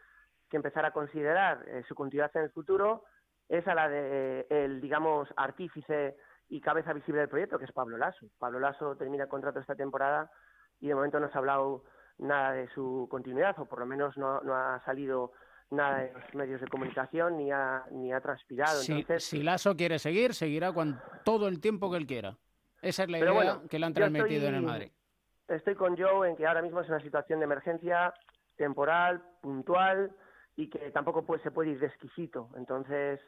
empezar a considerar eh, su continuidad en el futuro es a la de el digamos artífice y cabeza visible del proyecto que es Pablo Lasso Pablo Lasso termina el contrato esta temporada y de momento no se ha hablado nada de su continuidad o por lo menos no, no ha salido nada de los medios de comunicación ni ha, ni ha transpirado. Si, Entonces, si Lasso quiere seguir, seguirá con todo el tiempo que él quiera. Esa es la idea que le han transmitido en el Madrid. Estoy con Joe en que ahora mismo es una situación de emergencia temporal, puntual y que tampoco puede, se puede ir de exquisito. Entonces,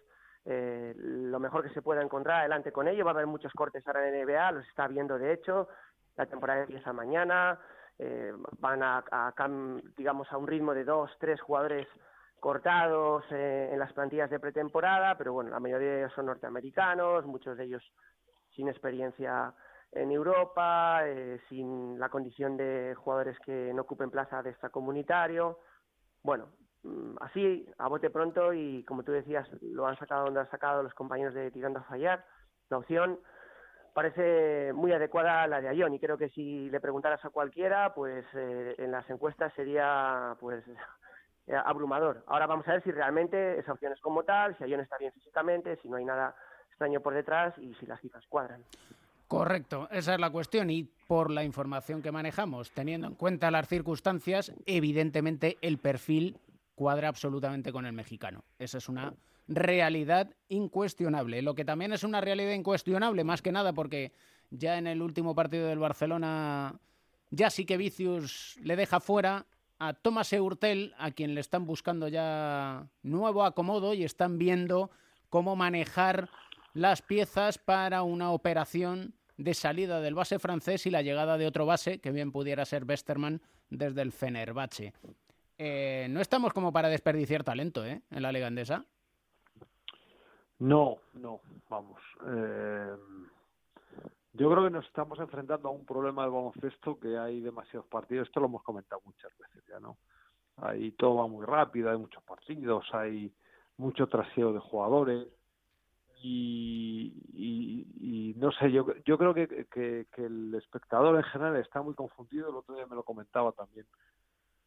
eh, lo mejor que se pueda encontrar adelante con ello. Va a haber muchos cortes ahora en NBA, los está viendo de hecho. La temporada empieza mañana. Eh, van a, a, digamos, a un ritmo de dos, tres jugadores cortados eh, en las plantillas de pretemporada, pero bueno, la mayoría de ellos son norteamericanos, muchos de ellos sin experiencia en Europa, eh, sin la condición de jugadores que no ocupen plaza de extracomunitario. Bueno, así, a bote pronto, y como tú decías, lo han sacado donde han sacado los compañeros de Tirando a Fallar, la opción parece muy adecuada a la de Ayón y creo que si le preguntaras a cualquiera, pues eh, en las encuestas sería pues [LAUGHS] abrumador. Ahora vamos a ver si realmente esa opción es como tal, si Ayón está bien físicamente, si no hay nada extraño por detrás y si las cifras cuadran. Correcto, esa es la cuestión y por la información que manejamos, teniendo en cuenta las circunstancias, evidentemente el perfil cuadra absolutamente con el mexicano. Esa es una realidad incuestionable. Lo que también es una realidad incuestionable, más que nada porque ya en el último partido del Barcelona, ya sí que Vicius le deja fuera a Thomas Eurtel, a quien le están buscando ya nuevo acomodo y están viendo cómo manejar las piezas para una operación de salida del base francés y la llegada de otro base, que bien pudiera ser Westerman desde el Fenerbahce. Eh, no estamos como para desperdiciar talento ¿eh? en la Liga Andesa. No, no, vamos. Eh, yo creo que nos estamos enfrentando a un problema de baloncesto que hay demasiados partidos. Esto lo hemos comentado muchas veces ya, ¿no? Ahí todo va muy rápido, hay muchos partidos, hay mucho traseo de jugadores y, y, no sé, yo, yo creo que, que, el espectador en general está muy confundido. El otro día me lo comentaba también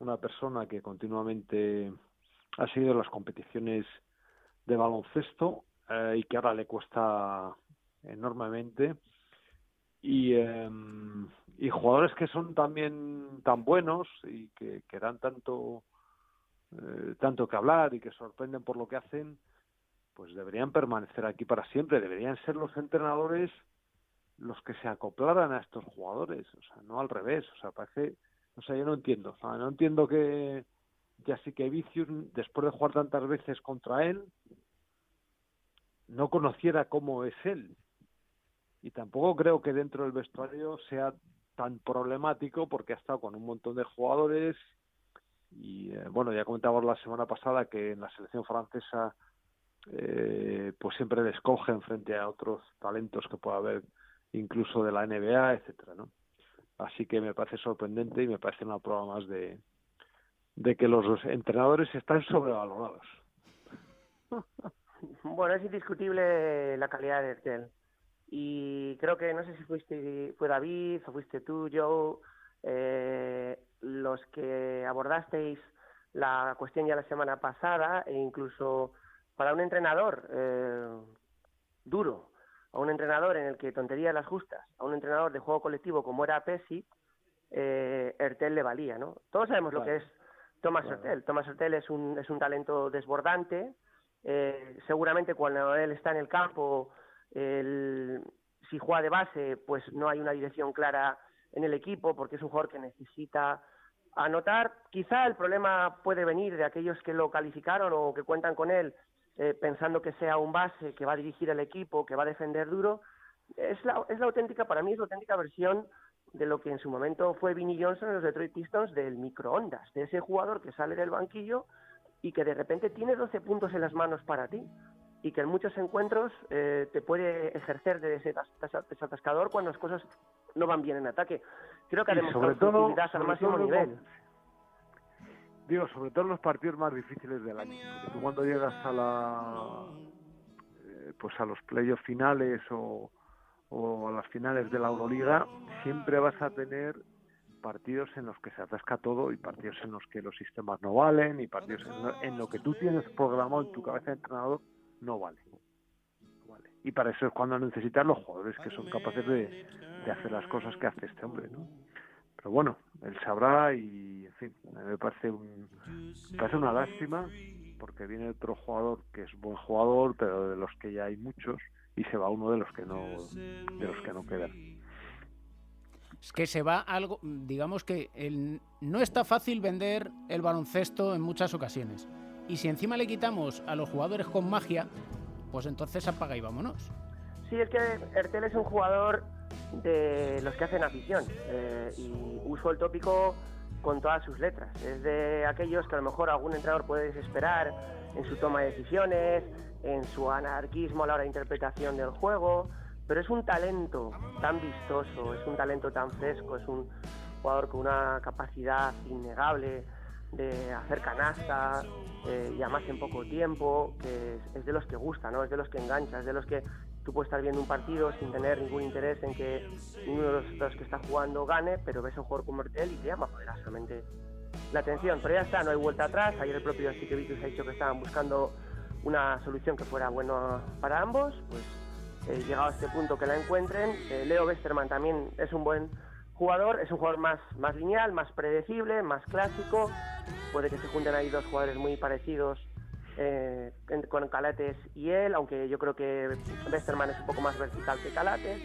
una persona que continuamente ha seguido las competiciones de baloncesto eh, y que ahora le cuesta enormemente. Y, em, y jugadores que son también tan buenos y que, que dan tanto, eh, tanto que hablar y que sorprenden por lo que hacen, pues deberían permanecer aquí para siempre. Deberían ser los entrenadores los que se acoplaran a estos jugadores, o sea, no al revés. O sea, parece, o sea, yo no entiendo. no entiendo que ya sí que Vicius, después de jugar tantas veces contra él, no conociera cómo es él. Y tampoco creo que dentro del vestuario sea tan problemático porque ha estado con un montón de jugadores y eh, bueno, ya comentábamos la semana pasada que en la selección francesa eh, pues siempre le escogen frente a otros talentos que pueda haber incluso de la NBA, etcétera, ¿no? Así que me parece sorprendente y me parece una prueba más de, de que los entrenadores están sobrevalorados. [LAUGHS] Bueno, es indiscutible la calidad de Ertel. Y creo que, no sé si fuiste, fue David o fuiste tú, Joe, eh, los que abordasteis la cuestión ya la semana pasada e incluso para un entrenador eh, duro, a un entrenador en el que tontería las justas, a un entrenador de juego colectivo como era Pesi, eh, Ertel le valía, ¿no? Todos sabemos lo que es Thomas Ertel. Thomas Ertel es un, es un talento desbordante, eh, seguramente cuando él está en el campo, si juega de base, pues no hay una dirección clara en el equipo porque es un jugador que necesita anotar. Quizá el problema puede venir de aquellos que lo calificaron o que cuentan con él eh, pensando que sea un base que va a dirigir el equipo, que va a defender duro. Es la, es la auténtica, para mí es la auténtica versión de lo que en su momento fue Vinnie Johnson en los Detroit Pistons del microondas, de ese jugador que sale del banquillo y que de repente tiene 12 puntos en las manos para ti y que en muchos encuentros eh, te puede ejercer de ese desatascador cuando las cosas no van bien en ataque. Creo que ha demostrado todo, al máximo nivel. Digo, sobre todo los partidos más difíciles del año. Porque tú cuando llegas a la eh, pues a los playoffs finales o, o a las finales de la Euroliga, siempre vas a tener partidos en los que se atasca todo y partidos en los que los sistemas no valen y partidos en lo, que tú tienes programado en tu cabeza de entrenador no vale. Y para eso es cuando necesitas los jugadores que son capaces de, hacer las cosas que hace este hombre, ¿no? Pero bueno, él sabrá y, en fin, me parece, un, me parece una lástima porque viene otro jugador que es buen jugador, pero de los que ya hay muchos y se va uno de los que no de los que no quedan es que se va algo, digamos que el, no está fácil vender el baloncesto en muchas ocasiones. Y si encima le quitamos a los jugadores con magia, pues entonces apaga y vámonos. Sí, es que Ertel es un jugador de los que hacen afición. Eh, y uso el tópico con todas sus letras. Es de aquellos que a lo mejor algún entrenador puede desesperar en su toma de decisiones, en su anarquismo a la hora de interpretación del juego, pero es un talento tan vistoso, es un talento tan fresco, es un jugador con una capacidad innegable de hacer canasta eh, y además en poco tiempo, que es, de los que gusta, ¿no? Es de los que engancha, es de los que tú puedes estar viendo un partido sin tener ningún interés en que uno de los, que está jugando gane, pero ves a un jugador como Ertel y te llama poderosamente la atención. Pero ya está, no hay vuelta atrás. Ayer el propio Siquevitus ha dicho que estaban buscando una solución que fuera buena para ambos. Pues eh, llegado a este punto que la encuentren. Eh, Leo Westerman también es un buen jugador, es un jugador más, más lineal, más predecible, más clásico. Puede que se junten ahí dos jugadores muy parecidos eh, con Calates y él, aunque yo creo que Westerman es un poco más vertical que Calates.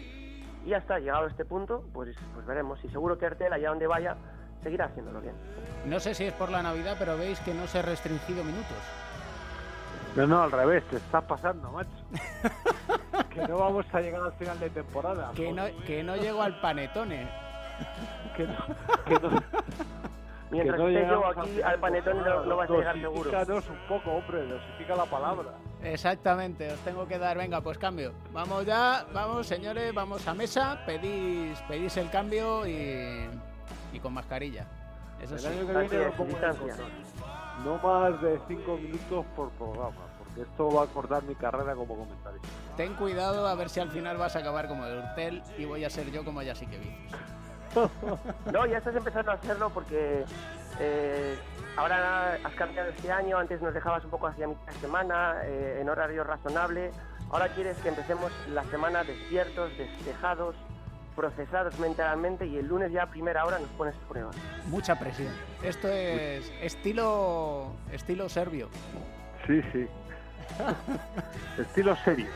Y ya está, llegado a este punto, pues, pues veremos. Y seguro que Artel, allá donde vaya, seguirá haciéndolo bien. No sé si es por la Navidad, pero veis que no se ha restringido minutos. No, no, al revés, te estás pasando, macho. [LAUGHS] que no vamos a llegar al final de temporada. Que no, que no llego al panetone. que no, que no, [LAUGHS] Mientras que esté yo aquí al panetone no, no vas a llegar seguro. un poco, hombre, dosifica la palabra. Exactamente, os tengo que dar, venga, pues cambio. Vamos ya, vamos señores, vamos a mesa, pedís, pedís el cambio y, y con mascarilla. Eso sí. No más de 5 minutos por programa, porque esto va a cortar mi carrera como comentarista. Ten cuidado a ver si al final vas a acabar como el Urtel y voy a ser yo como ya sí que vi. [LAUGHS] no, ya estás empezando a hacerlo porque eh, ahora has cambiado este año, antes nos dejabas un poco hacia mitad de semana, eh, en horario razonable. Ahora quieres que empecemos la semana despiertos, despejados, procesados mentalmente y el lunes ya a primera hora nos pones prueba. Mucha presión. Esto es estilo estilo serbio. Sí, sí. [LAUGHS] estilo serio.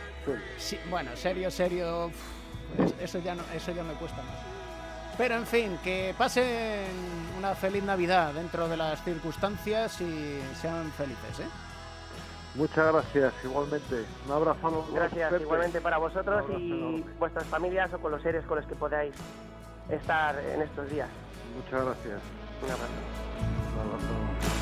Sí, bueno, serio, serio. eso ya no, eso ya me cuesta más. Pero en fin, que pasen una feliz Navidad dentro de las circunstancias y sean felices, ¿eh? Muchas gracias, igualmente. Un abrazo a los Gracias, igualmente para vosotros y vuestras familias o con los seres con los que podáis estar en estos días. Muchas gracias. Un abrazo. Un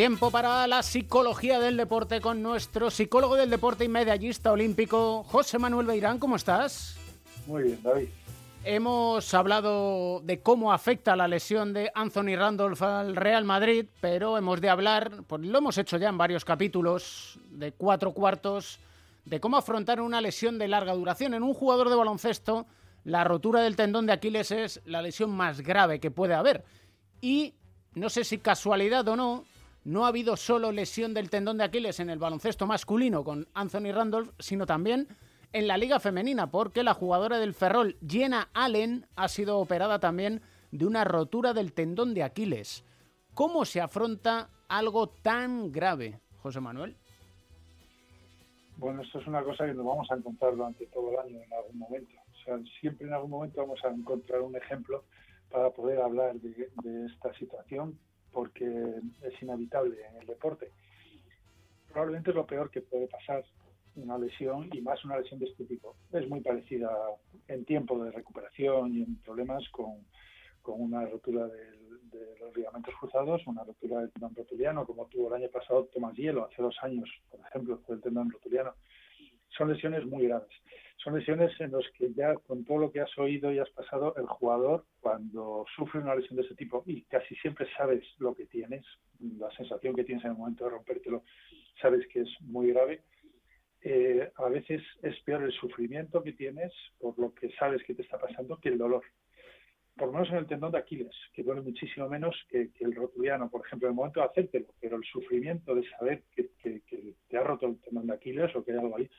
Tiempo para la psicología del deporte con nuestro psicólogo del deporte y medallista olímpico, José Manuel Beirán. ¿Cómo estás? Muy bien, David. Hemos hablado de cómo afecta la lesión de Anthony Randolph al Real Madrid, pero hemos de hablar, pues lo hemos hecho ya en varios capítulos de cuatro cuartos, de cómo afrontar una lesión de larga duración. En un jugador de baloncesto, la rotura del tendón de Aquiles es la lesión más grave que puede haber. Y no sé si casualidad o no, no ha habido solo lesión del tendón de Aquiles en el baloncesto masculino con Anthony Randolph, sino también en la liga femenina, porque la jugadora del Ferrol, Jenna Allen, ha sido operada también de una rotura del tendón de Aquiles. ¿Cómo se afronta algo tan grave, José Manuel? Bueno, esto es una cosa que nos vamos a encontrar durante todo el año en algún momento. O sea, siempre en algún momento vamos a encontrar un ejemplo para poder hablar de, de esta situación porque es inevitable en el deporte. Probablemente es lo peor que puede pasar una lesión y más una lesión de este tipo. Es muy parecida en tiempo de recuperación y en problemas con, con una rotura de los ligamentos cruzados, una rotura del tendón rotuliano, como tuvo el año pasado Tomás Hielo, hace dos años, por ejemplo, el tendón rotuliano. Son lesiones muy graves son lesiones en las que ya con todo lo que has oído y has pasado, el jugador cuando sufre una lesión de ese tipo y casi siempre sabes lo que tienes, la sensación que tienes en el momento de rompértelo, sabes que es muy grave. Eh, a veces es peor el sufrimiento que tienes por lo que sabes que te está pasando que el dolor. Por lo menos en el tendón de Aquiles, que duele muchísimo menos que, el rotuliano, por ejemplo, en el momento de hacértelo, pero el sufrimiento de saber que, te ha roto el tendón de Aquiles o que hay algo ahí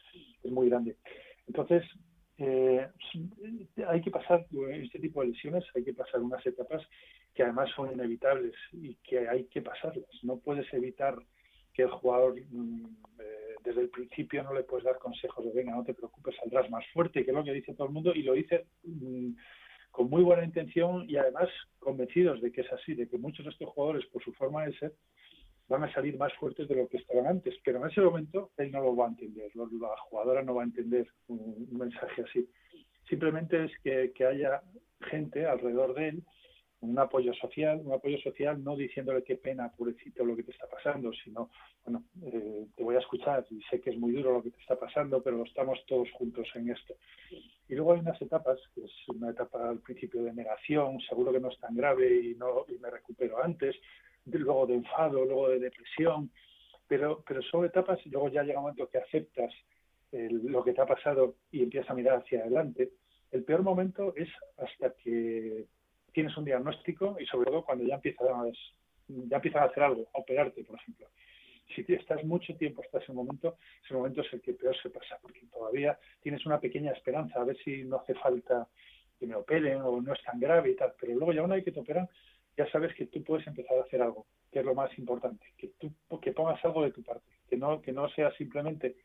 es muy grande. Entonces, eh, hay que pasar, este tipo de lesiones, hay que pasar unas etapas que además son inevitables y que hay que pasarlas. No puedes evitar que el jugador mm, eh, desde el principio no le puedes dar consejos de venga, no te preocupes, saldrás más fuerte, que es lo que dice todo el mundo, y lo dice mm, con muy buena intención y además convencidos de que es así, de que muchos de estos jugadores, por su forma de ser, van a salir más fuertes de lo que estaban antes. Pero en ese momento él no lo va a entender, la jugadora no va a entender un, mensaje así. Simplemente es que, que haya gente alrededor de él un apoyo social, un apoyo social no diciéndole qué pena, pobrecito, lo que te está pasando, sino, bueno, eh, te voy a escuchar y sé que es muy duro lo que te está pasando, pero estamos todos juntos en esto. Y luego hay unas etapas, que es una etapa al principio de negación, seguro que no es tan grave y, no, y me recupero antes, luego de enfado, luego de depresión, pero, pero son etapas y luego ya llega un momento que aceptas lo que te ha pasado y empiezas a mirar hacia adelante. El peor momento es hasta que tienes un diagnóstico y sobre todo cuando ya empiezas a, ya empiezas a hacer algo, a operarte, por ejemplo. Si estás mucho tiempo hasta ese momento, ese momento es el que peor se pasa, porque todavía tienes una pequeña esperanza, a ver si no hace falta que me operen o no es tan grave y tal, pero luego ya una vez que te operan, ya sabes que tú puedes empezar a hacer algo, que es lo más importante, que tú que pongas algo de tu parte, que no que no sea simplemente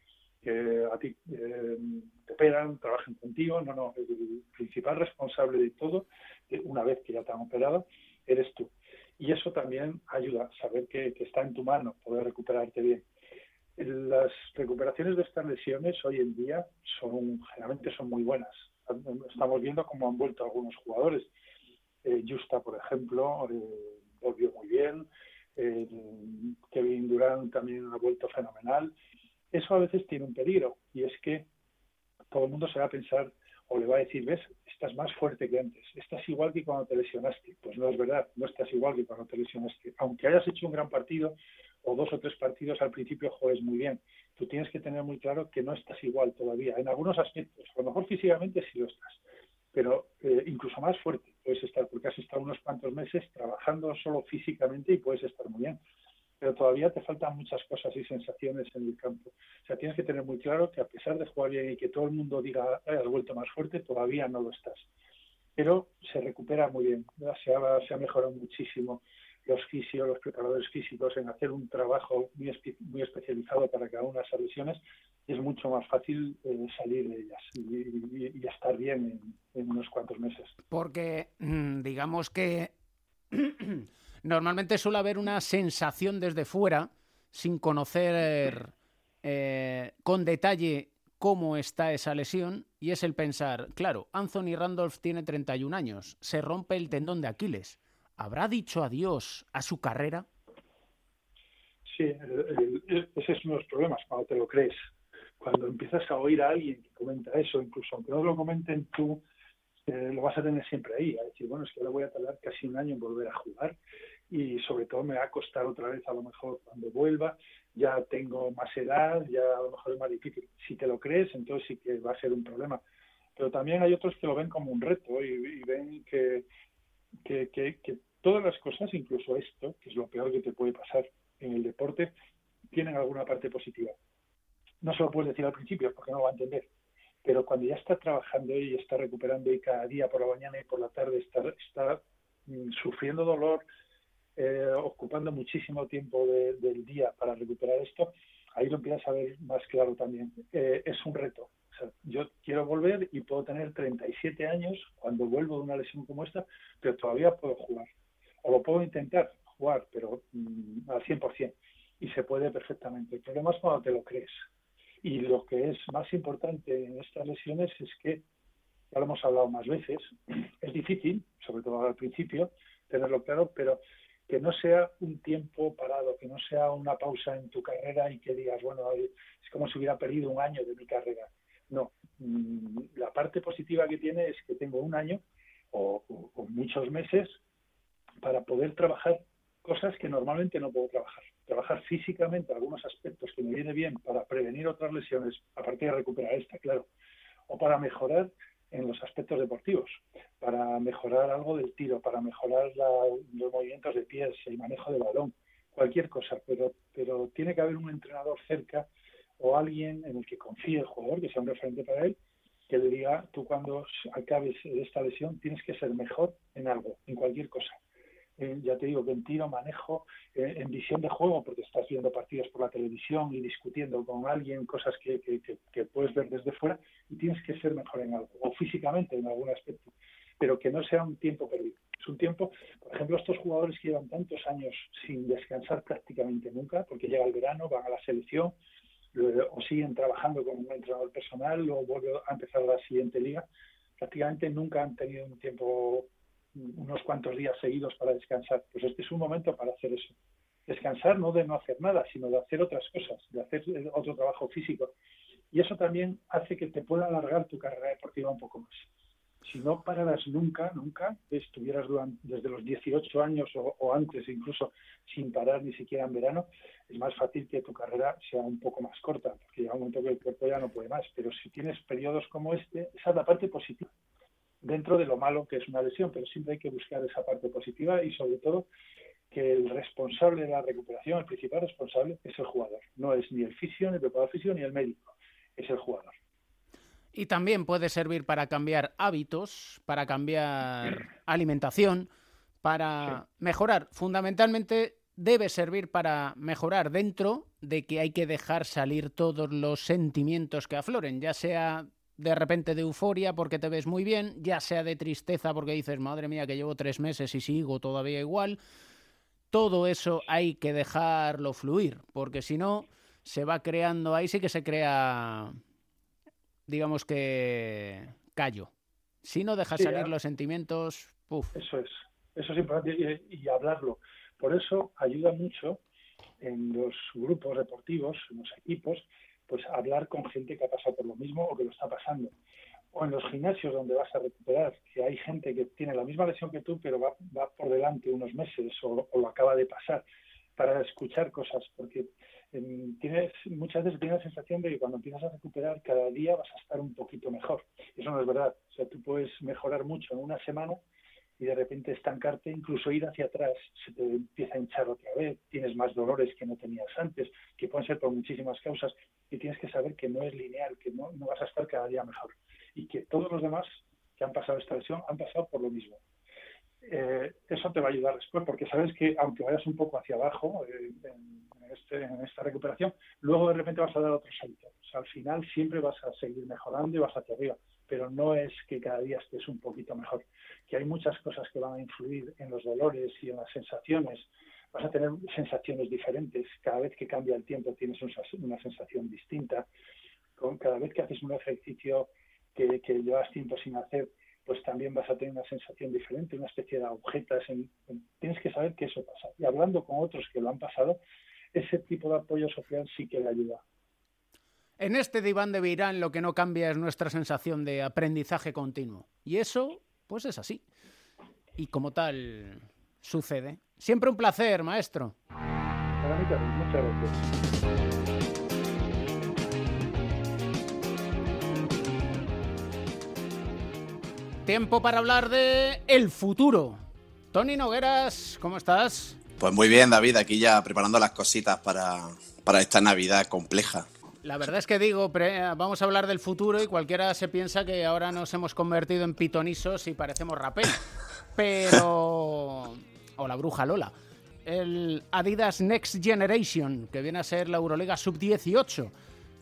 que a ti eh, te operan, trabajen contigo, no, no, el principal responsable de todo, eh, una vez que ya te han operado, eres tú. Y eso también ayuda saber que, está en tu mano poder recuperarte bien. Las recuperaciones de estas lesiones hoy en día son generalmente son muy buenas. Estamos viendo cómo han vuelto algunos jugadores. Eh, Justa, por ejemplo, eh, volvió muy bien. Kevin Durant también ha vuelto fenomenal eso a veces tiene un peligro y es que todo el mundo se va a pensar o le va a decir, ves, estás más fuerte que antes, estás igual que cuando te lesionaste. Pues no es verdad, no estás igual que cuando te lesionaste. Aunque hayas hecho un gran partido o dos o tres partidos al principio juegues muy bien, tú tienes que tener muy claro que no estás igual todavía, en algunos aspectos. A lo mejor físicamente sí lo estás, pero eh, incluso más fuerte puedes estar, porque has estado unos cuantos meses trabajando solo físicamente y puedes estar muy bien pero todavía te faltan muchas cosas y sensaciones en el campo. O sea, tienes que tener muy claro que a pesar de jugar bien y que todo el mundo diga, has vuelto más fuerte, todavía no lo estás. Pero se recupera muy bien, se ha, se ha mejorado muchísimo los fisios, los preparadores físicos en hacer un trabajo muy, muy especializado para cada una de esas lesiones y es mucho más fácil eh, salir de ellas y, y, estar bien en, en unos cuantos meses. Porque mm, digamos que [CLEARS THROAT] normalmente suele haber una sensación desde fuera, sin conocer eh, con detalle cómo está esa lesión, y es el pensar, claro, Anthony Randolph tiene 31 años, se rompe el tendón de Aquiles. ¿Habrá dicho adiós a su carrera? Sí, ese es uno de los problemas cuando te lo crees. Cuando empiezas a oír a alguien que comenta eso, incluso aunque no lo comenten tú, eh, lo vas a tener siempre ahí, a decir, bueno, es que ahora voy a tardar casi un año en volver a jugar y sobre todo me va a costar otra vez a lo mejor cuando vuelva, ya tengo más edad, ya a lo mejor es más difícil. Si te lo crees, entonces sí que va a ser un problema. Pero también hay otros que lo ven como un reto y, ven que, que, que, todas las cosas, incluso esto, que es lo peor que te puede pasar en el deporte, tienen alguna parte positiva. No se lo puedes decir al principio porque no lo va a entender, pero cuando ya está trabajando y está recuperando y cada día por la mañana y por la tarde está, está mm, sufriendo dolor, eh, ocupando muchísimo tiempo del día para recuperar esto, ahí lo empiezas a ver más claro también. Eh, es un reto. yo quiero volver y puedo tener 37 años cuando vuelvo de una lesión como esta, pero todavía puedo jugar. O lo puedo intentar jugar, pero mm, al 100%. Y se puede perfectamente. El problema es cuando te lo crees. Y lo que es más importante en estas lesiones es que, ya lo hemos hablado más veces, es difícil, sobre todo al principio, tenerlo claro, pero que no sea un tiempo parado, que no sea una pausa en tu carrera y que digas, bueno, es como si hubiera perdido un año de mi carrera. No, mm, la parte positiva que tiene es que tengo un año o, muchos meses para poder trabajar cosas que normalmente no puedo trabajar. Trabajar físicamente algunos aspectos que me viene bien para prevenir otras lesiones, aparte de recuperar esta, claro, o para mejorar en los aspectos deportivos, para mejorar algo del tiro, para mejorar los movimientos de pies, el manejo de balón, cualquier cosa, pero, pero tiene que haber un entrenador cerca o alguien en el que confíe el jugador, que sea un referente para él, que le diga, tú cuando acabes esta lesión tienes que ser mejor en algo, en cualquier cosa. Ya te digo, que en manejo, eh, en visión de juego, porque estás viendo partidos por la televisión y discutiendo con alguien cosas que, que, puedes ver desde fuera y tienes que ser mejor en algo, o físicamente en algún aspecto, pero que no sea un tiempo perdido. Es un tiempo, por ejemplo, estos jugadores que llevan tantos años sin descansar prácticamente nunca, porque llega el verano, van a la selección, o siguen trabajando como un entrenador personal, o vuelven a empezar la siguiente liga, prácticamente nunca han tenido un tiempo unos cuantos días seguidos para descansar. Pues este es un momento para hacer eso. Descansar no de no hacer nada, sino de hacer otras cosas, de hacer otro trabajo físico. Y eso también hace que te pueda alargar tu carrera deportiva un poco más. Si no pararas nunca, nunca, estuvieras durante, desde los 18 años o, antes incluso sin parar ni siquiera en verano, es más fácil que tu carrera sea un poco más corta, porque llega un momento que el cuerpo ya no puede más. Pero si tienes periodos como este, esa es la parte positiva dentro de lo malo que es una lesión, pero siempre hay que buscar esa parte positiva y sobre todo que el responsable de la recuperación, el principal responsable, es el jugador. No es ni el fisio, ni el preparador físico, ni el médico, es el jugador. Y también puede servir para cambiar hábitos, para cambiar alimentación, para mejorar. Fundamentalmente debe servir para mejorar dentro de que hay que dejar salir todos los sentimientos que afloren, ya sea de repente de euforia porque te ves muy bien, ya sea de tristeza porque dices, madre mía, que llevo tres meses y sigo todavía igual. Todo eso hay que dejarlo fluir, porque si no, se va creando, ahí sí que se crea, digamos que, callo. Si no dejas salir los sentimientos, puff. Eso es, eso es importante y hablarlo. Por eso ayuda mucho en los grupos deportivos, en los equipos, pues hablar con gente que ha pasado por lo mismo o que lo está pasando. O en los gimnasios donde vas a recuperar, que hay gente que tiene la misma lesión que tú, pero va, por delante unos meses o, lo acaba de pasar, para escuchar cosas, porque em, tienes, muchas veces tienes la sensación de que cuando empiezas a recuperar cada día vas a estar un poquito mejor. Eso no es verdad. O sea, tú puedes mejorar mucho en una semana y de repente estancarte, incluso ir hacia atrás, se te empieza a hinchar otra vez, tienes más dolores que no tenías antes, que pueden ser por muchísimas causas, y tienes que saber que no es lineal, que no, no vas a estar cada día mejor, y que todos los demás que han pasado esta lesión han pasado por lo mismo. Eh, eso te va a ayudar después, porque sabes que aunque vayas un poco hacia abajo eh, en, este, en, esta recuperación, luego de repente vas a dar otro salto. O sea, al final siempre vas a seguir mejorando y vas hacia arriba, pero no es que cada día estés un poquito mejor que hay muchas cosas que van a influir en los dolores y en las sensaciones. Vas a tener sensaciones diferentes. Cada vez que cambia el tiempo tienes una sensación distinta. Con cada vez que haces un ejercicio que, llevas tiempo sin hacer, pues también vas a tener una sensación diferente, una especie de agujetas. tienes que saber que eso pasa. Y hablando con otros que lo han pasado, ese tipo de apoyo social sí que le ayuda. En este diván de Virán lo que no cambia es nuestra sensación de aprendizaje continuo. Y eso pues es así. Y como tal sucede. Siempre un placer, maestro. Tiempo para hablar de el futuro. Tony Nogueras, ¿cómo estás? Pues muy bien, David, aquí ya preparando las cositas para, para esta Navidad compleja. La verdad es que digo, vamos a hablar del futuro y cualquiera se piensa que ahora nos hemos convertido en pitonisos y parecemos rapel. [LAUGHS] Pero... O la bruja Lola. El Adidas Next Generation, que viene a ser la Euroliga Sub-18,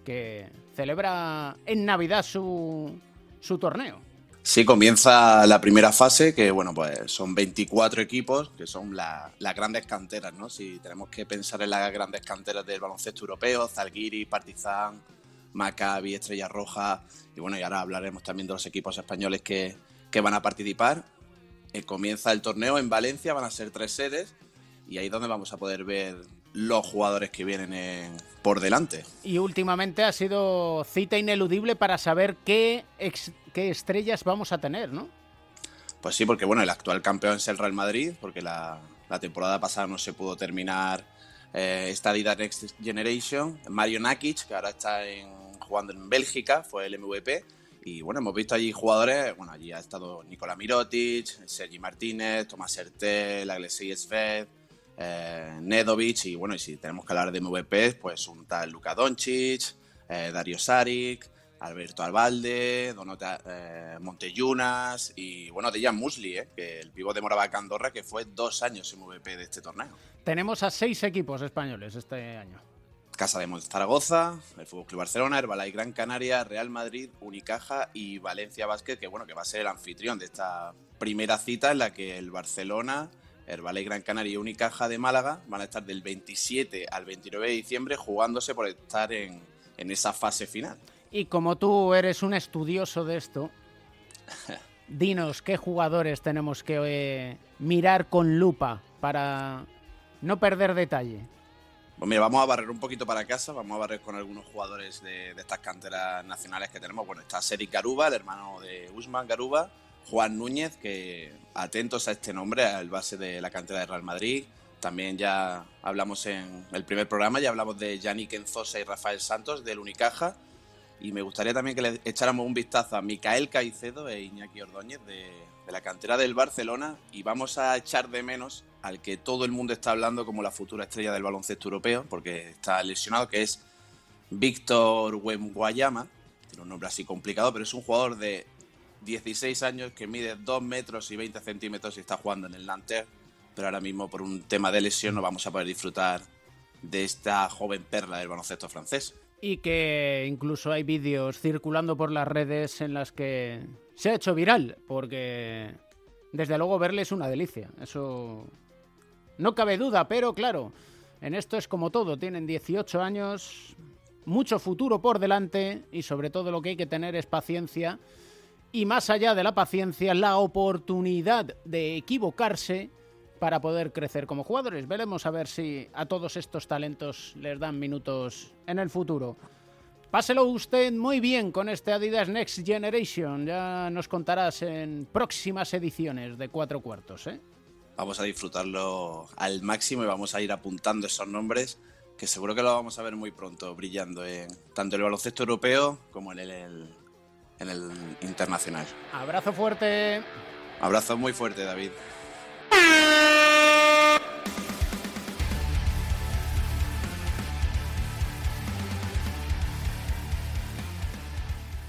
que celebra en Navidad su, su torneo. Sí, comienza la primera fase, que bueno, pues son 24 equipos, que son las grandes canteras, ¿no? Si tenemos que pensar en las grandes canteras del baloncesto europeo, Zalgiris, Partizan, Maccabi, Estrella Roja, y bueno, y ahora hablaremos también de los equipos españoles que, van a participar. Eh, comienza el torneo en Valencia, van a ser tres sedes, y ahí es donde vamos a poder ver los jugadores que vienen por delante. Y últimamente ha sido cita ineludible para saber qué, qué estrellas vamos a tener, ¿no? Pues sí, porque bueno, el actual campeón es el Real Madrid, porque la, temporada pasada no se pudo terminar eh, esta Adidas Next Generation. Mario Nakic, que ahora está jugando en Bélgica, fue el MVP. Y bueno, hemos visto allí jugadores, bueno, allí ha estado Nikola Mirotic, Sergi Martínez, Tomás Hertel, Aglesey Sved, eh, Nedovic y bueno, y si tenemos que hablar de MVP, pues un tal Luka Doncic, eh, Dario Saric, Alberto Albalde, Donota eh, Monteyunas y bueno, Dejan Musli, eh, que el pívot de Moravaca Andorra, que fue dos años MVP de este torneo. Tenemos a seis equipos españoles este año. Casa de Zaragoza, el Fútbol Club Barcelona, Herbalife Gran Canaria, Real Madrid, Unicaja y Valencia Basket, que bueno, que va a ser el anfitrión de esta primera cita en la que el Barcelona, Herbalife Gran Canaria y Unicaja de Málaga van a estar del 27 al 29 de diciembre jugándose por estar en, en esa fase final. Y como tú eres un estudioso de esto, [LAUGHS] dinos qué jugadores tenemos que eh, mirar con lupa para no perder detalle. Pues vamos a barrer un poquito para casa, vamos a barrer con algunos jugadores de, estas canteras nacionales que tenemos. Bueno, está Seri Garuba, el hermano de Usman Garuba, Juan Núñez, que atentos a este nombre, al base de la cantera de Real Madrid. También ya hablamos en el primer programa, ya hablamos de Yannick Enzosa y Rafael Santos del Unicaja. Y me gustaría también que le echáramos un vistazo a Micael Caicedo e Iñaki Ordóñez de, de la cantera del Barcelona y vamos a echar de menos al que todo el mundo está hablando como la futura estrella del baloncesto europeo, porque está lesionado, que es Víctor Wembanyama. Tiene un nombre así complicado, pero es un jugador de 16 años que mide 2 metros y 20 centímetros y está jugando en el Nanterre, pero ahora mismo por un tema de lesión no vamos a poder disfrutar de esta joven perla del baloncesto francés. Y que incluso hay vídeos circulando por las redes en las que se ha hecho viral, porque desde luego verle es una delicia. Eso no cabe duda, pero claro, en esto es como todo, tienen 18 años, mucho futuro por delante y sobre todo lo que hay que tener es paciencia y más allá de la paciencia, la oportunidad de equivocarse para poder crecer como jugadores. Veremos a ver si a todos estos talentos les dan minutos en el futuro. Páselo usted muy bien con este Adidas Next Generation. Ya nos contarás en próximas ediciones de cuatro cuartos. ¿eh? Vamos a disfrutarlo al máximo y vamos a ir apuntando esos nombres que seguro que lo vamos a ver muy pronto brillando en tanto en el baloncesto europeo como en el, en el internacional. Abrazo fuerte. Abrazo muy fuerte, David.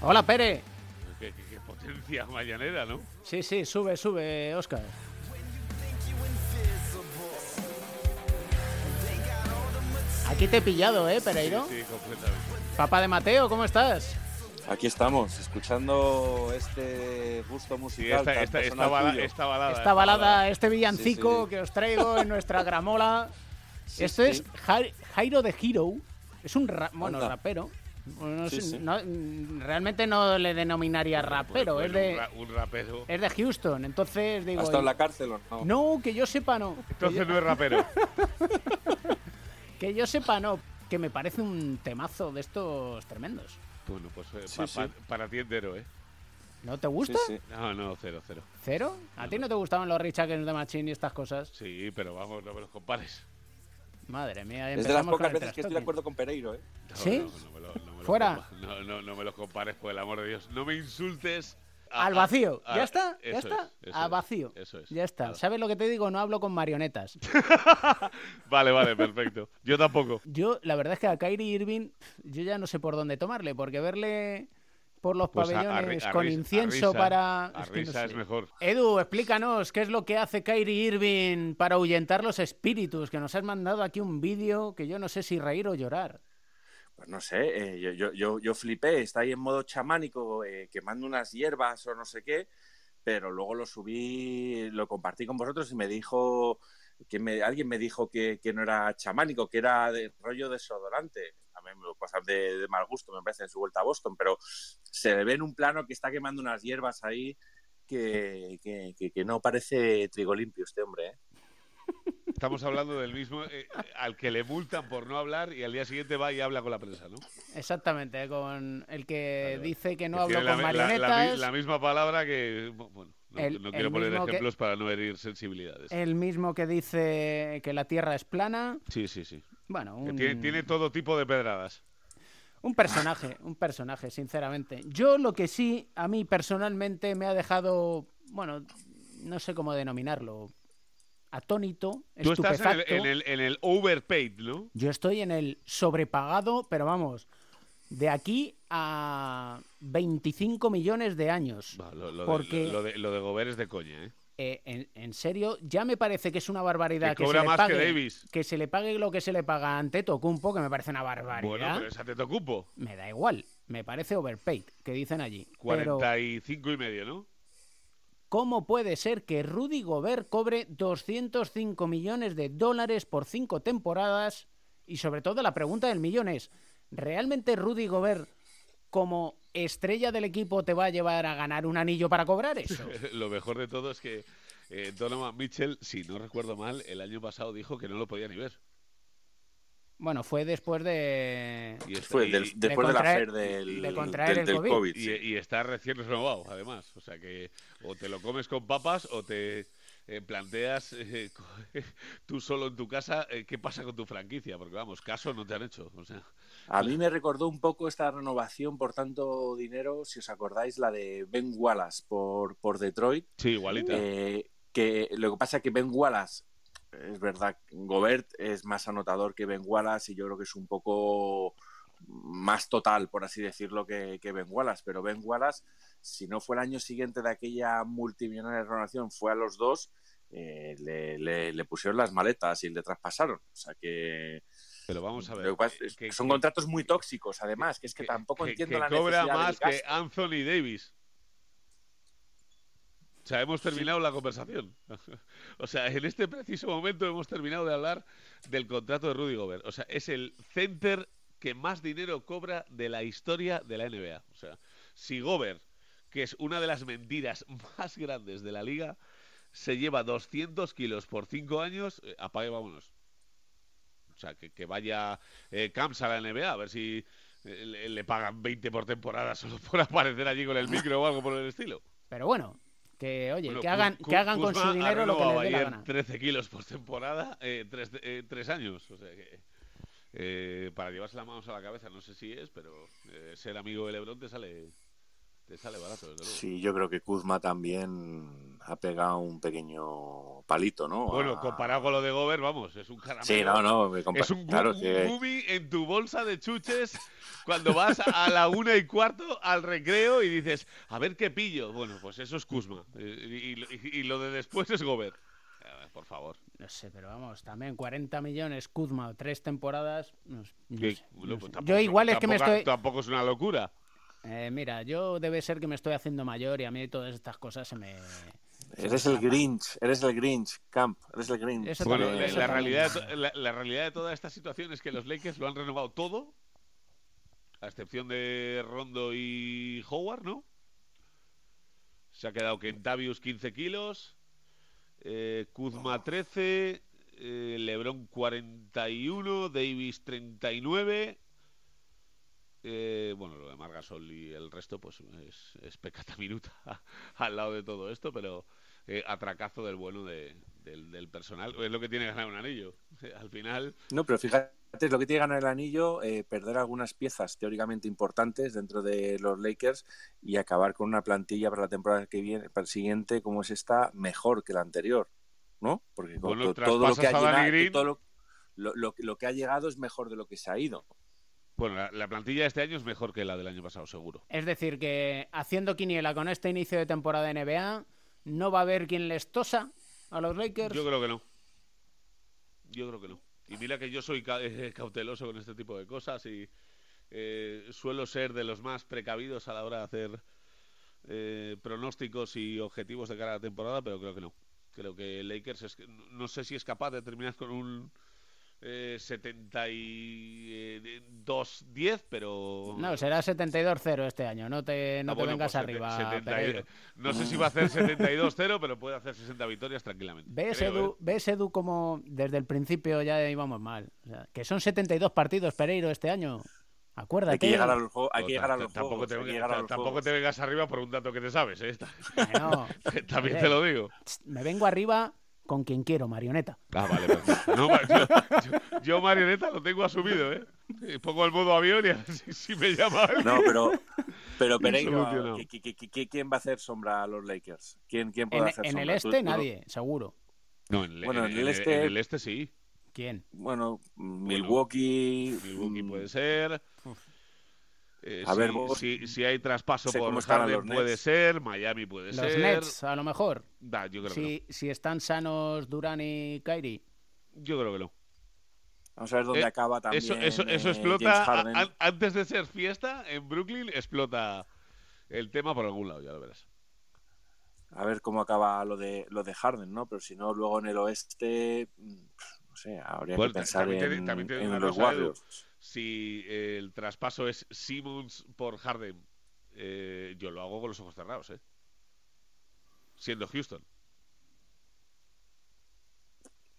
Hola, Pere. Qué, potencia mañanera, ¿no? Sí, sí, sube, sube, Oscar. Aquí te he pillado, ¿eh, Pereiro? Sí, completamente. Papá de Mateo, ¿cómo estás? Aquí estamos, escuchando este gusto musical. esta, esta, esta, balada, esta, balada, este villancico que os traigo en nuestra gramola. [LAUGHS] Esto es Jairo de Hero. Es un bueno, rapero. Realmente no le denominaría rapero, es de un, rapero. Es de Houston, entonces digo. ¿Ha estado en la cárcel o no? No, que yo sepa no. Entonces no es rapero. [LAUGHS] que yo sepa no, que me parece un temazo de estos tremendos. Bueno, pues eh, para ti entero, ¿eh? ¿No te gusta? No, no, cero, cero. ¿Cero? ¿A ti no te gustaban los Rich de Machine y estas cosas? Sí, pero vamos, no me los compares. Madre mía, Es de las pocas veces que estoy de acuerdo con Pereiro, ¿eh? ¿Sí? No, me lo, ¿Fuera? No, no, no me los compares, por el amor de Dios. No me insultes. Al vacío. ¿Ya está? ¿Ya está? a vacío. Eso es. Ya está. ¿Sabes lo que te digo? No hablo con marionetas. [LAUGHS] vale, vale, perfecto. Yo tampoco. Yo, la verdad es que a Kyrie Irving, yo ya no sé por dónde tomarle, porque verle por los pues pabellones con incienso para... A risa es mejor. Edu, explícanos qué es lo que hace Kyrie Irving para ahuyentar los espíritus, que nos has mandado aquí un vídeo que yo no sé si reír o llorar. Pues no sé, eh, yo, yo, yo, yo, flipé, está ahí en modo chamánico, eh, quemando unas hierbas o no sé qué, pero luego lo subí, lo compartí con vosotros y me dijo, que me, alguien me dijo que, que no era chamánico, que era de rollo desodorante. Lo pasan de, de, mal gusto, me parece, en su vuelta a Boston, pero se ve en un plano que está quemando unas hierbas ahí que, que, que no parece trigo limpio este hombre, ¿eh? Estamos hablando del mismo eh, al que le multan por no hablar y al día siguiente va y habla con la prensa, ¿no? Exactamente, con el que dice que no habló con marionetas. La, misma palabra que, bueno, no, quiero poner ejemplos para no herir sensibilidades. El mismo que dice que la Tierra es plana. Sí, sí, sí. Bueno, tiene, tiene todo tipo de pedradas. Un personaje, un personaje, sinceramente. Yo lo que sí, a mí personalmente me ha dejado, bueno, no sé cómo denominarlo, atónito, Tú estás en el, en, el, overpaid, ¿no? Yo estoy en el sobrepagado, pero vamos, de aquí a 25 millones de años. Lo, lo de- porque, lo, de, lo de Gobert es de coña, ¿eh? Eh, en, en serio, ya me parece que es una barbaridad Que que, cobra se le más que pague, Davis. que se le pague lo que se le paga ante Tocumpo, que me parece una barbaridad. Bueno, pero esa te ocupo. Me da igual, me parece overpaid, que dicen allí. Pero, 45 y medio, ¿no? ¿cómo puede ser que Rudy Gobert cobre 205 millones de dólares por cinco temporadas? Y sobre todo la pregunta del millón es, ¿realmente Rudy Gobert como estrella del equipo te va a llevar a ganar un anillo para cobrar eso? [LAUGHS] Lo mejor de todo es que eh, Donovan Mitchell, si no recuerdo mal, el año pasado dijo que no lo podía ni ver. Bueno, fue después de... Y está- Fue y- del- después de la contraer- fer del, de contraer del- el del COVID. COVID. Y, sí. y está recién renovado, además. O sea que o te lo comes con papas o te eh, planteas eh, [LAUGHS] tú solo en tu casa eh, qué pasa con tu franquicia. Porque vamos, caso no te han hecho. O sea, A mí me recordó un poco esta renovación por tanto dinero, si os acordáis, la de Ben Wallace por, por Detroit. sí, igualita. Eh, que lo que pasa es que Ben Wallace, es verdad, Gobert es más anotador que Ben Wallace y yo creo que es un poco más total, por así decirlo, que, que Ben Wallace. Pero Ben Wallace, si no fue el año siguiente de aquella multimillonaria renovación, fue a los dos, eh, le, le- le pusieron las maletas y le traspasaron. O sea que, Pero vamos a ver. es que- son que- contratos muy tóxicos, además, que es que, tampoco entiendo que la cobra necesidad más que. Anthony Davis. O sea, hemos terminado la conversación. [LAUGHS] o sea, en este preciso momento hemos terminado de hablar del contrato de Rudy Gobert. O sea, es el center que más dinero cobra de la historia de la NBA. O sea, si Gobert, que es una de las mentiras [LAUGHS] más grandes de la liga, se lleva 200 kilos por 5 años, eh, apague, vámonos. O sea, que, que vaya eh, Camps a la NBA, a ver si eh, le, le pagan 20 por temporada [LAUGHS] solo por aparecer allí con el micro o algo por el estilo. Pero bueno, que oye, Bueno, que hagan, que hagan con su dinero lo que les dé la gana. 13 kilos por temporada, eh, tres, eh, tres años. O sea que eh, para llevarse las manos a la cabeza no sé si es, pero eh, ser amigo de Lebron te sale, te sale barato, desde luego. Sí, yo creo que Kuzma también ha pegado un pequeño palito, ¿no? Bueno, A- comparado con lo de Gober, vamos, es un caramelo. Sí, no, no, me compa- Es un, claro un que- gumi en tu bolsa de chuches cuando vas a la una y cuarto al recreo y dices, a ver qué pillo. Bueno, pues eso es Kuzma. Eh, Y, y- y lo de después es Gober. Eh, Por favor. No sé, pero vamos, también 40 millones, Kuzma, tres temporadas. no sé, no pues sé. Yo igual es que me estoy... Tampoco es una locura. Eh, mira, yo debe ser que me estoy haciendo mayor y a mí todas estas cosas se me... Eres el Grinch, eres el Grinch, Camp, eres el Grinch. Eso Bueno, también, la, realidad, la realidad de toda esta situación es que los Lakers lo han renovado todo, a excepción de Rondo y Howard, ¿no? Se ha quedado Kentavius 15 kilos, eh, Kuzma 13, eh, LeBron 41, Davis 39. Eh, bueno, lo de Margasol y el resto, pues es, es pecata minuta [LAUGHS] al lado de todo esto, pero eh, atracazo del bueno de- del, del personal. Es lo que tiene que ganar un anillo. [LAUGHS] Al final, No, pero fíjate, es lo que tiene que ganar el anillo, eh, perder algunas piezas teóricamente importantes dentro de los Lakers y acabar con una plantilla para la temporada que viene, para el siguiente, como es esta, mejor que la anterior, ¿no? Porque con Bueno, to- todo lo que ha llegado, todo lo- lo que ha llegado es mejor de lo que se ha ido. Bueno, la, la plantilla de este año es mejor que la del año pasado, seguro. Es decir, que haciendo quiniela con este inicio de temporada de NBA, no va a haber quien les tosa a los Lakers. Yo creo que no. Yo creo que no. Y mira que yo soy ca- [LAUGHS] eh, cauteloso con este tipo de cosas y eh, suelo ser de los más precavidos a la hora de hacer eh, pronósticos y objetivos de cara a la temporada, pero creo que no. Creo que Lakers es, que- no sé si es capaz de terminar con un eh, 72-10, pero... No, será 72-0 este año, no te, no Ah, te bueno, vengas pues arriba. 70 Pereiro. no sé si va a hacer 72-0, pero puede hacer 60 victorias tranquilamente. ¿Ves, Creo, Edu, ¿eh? ¿Ves, Edu, como desde el principio ya íbamos mal? O sea, que son 72 partidos, Pereiro, este año. Acuérdate. Hay que llegar a los, juegos- hay que llegar a los tampoco juegos, te, tampoco juegos. te vengas arriba por un dato que te sabes, ¿eh? No. [LAUGHS] También Oye, te lo digo. Me vengo arriba con quien quiero, marioneta. Ah, vale. No, ma- yo, yo- yo, marioneta lo tengo asumido, ¿eh? Pongo el modo avión y a ver si, si me llama alguien. No, pero, pero [LAUGHS] Pereiro, Solucionado. ¿qui- qui- qui- qui- ¿quién va a hacer sombra a los Lakers? ¿Quién, quién puede En, hacer en sombra? el Tú- este, tú nadie, seguro. No, en el, Bueno, en- en el en- este- en el este sí. ¿Quién? Bueno, Milwaukee. Milwaukee puede ser. Eh, A si, ver, vos- si, si hay traspaso por Harden los puede Nets. ser, Miami puede Los ser. Nets, a lo mejor. Da, yo creo que Si, si están sanos Durán y Kyrie. Yo creo que no. Vamos a ver dónde Eh, acaba también. Eso, eso, eso eh, explota. James Harden. a- a- antes de ser fiesta, en Brooklyn explota el tema por algún lado, ya lo verás. A ver cómo acaba lo de lo de Harden, ¿no? Pero si no, luego en el oeste, mm, no sé, habría Bueno, que pensar también te, en, también te digo en los. Warriors. Si el traspaso es Simmons por Harden, eh, yo lo hago con los ojos cerrados, ¿eh? Siendo Houston.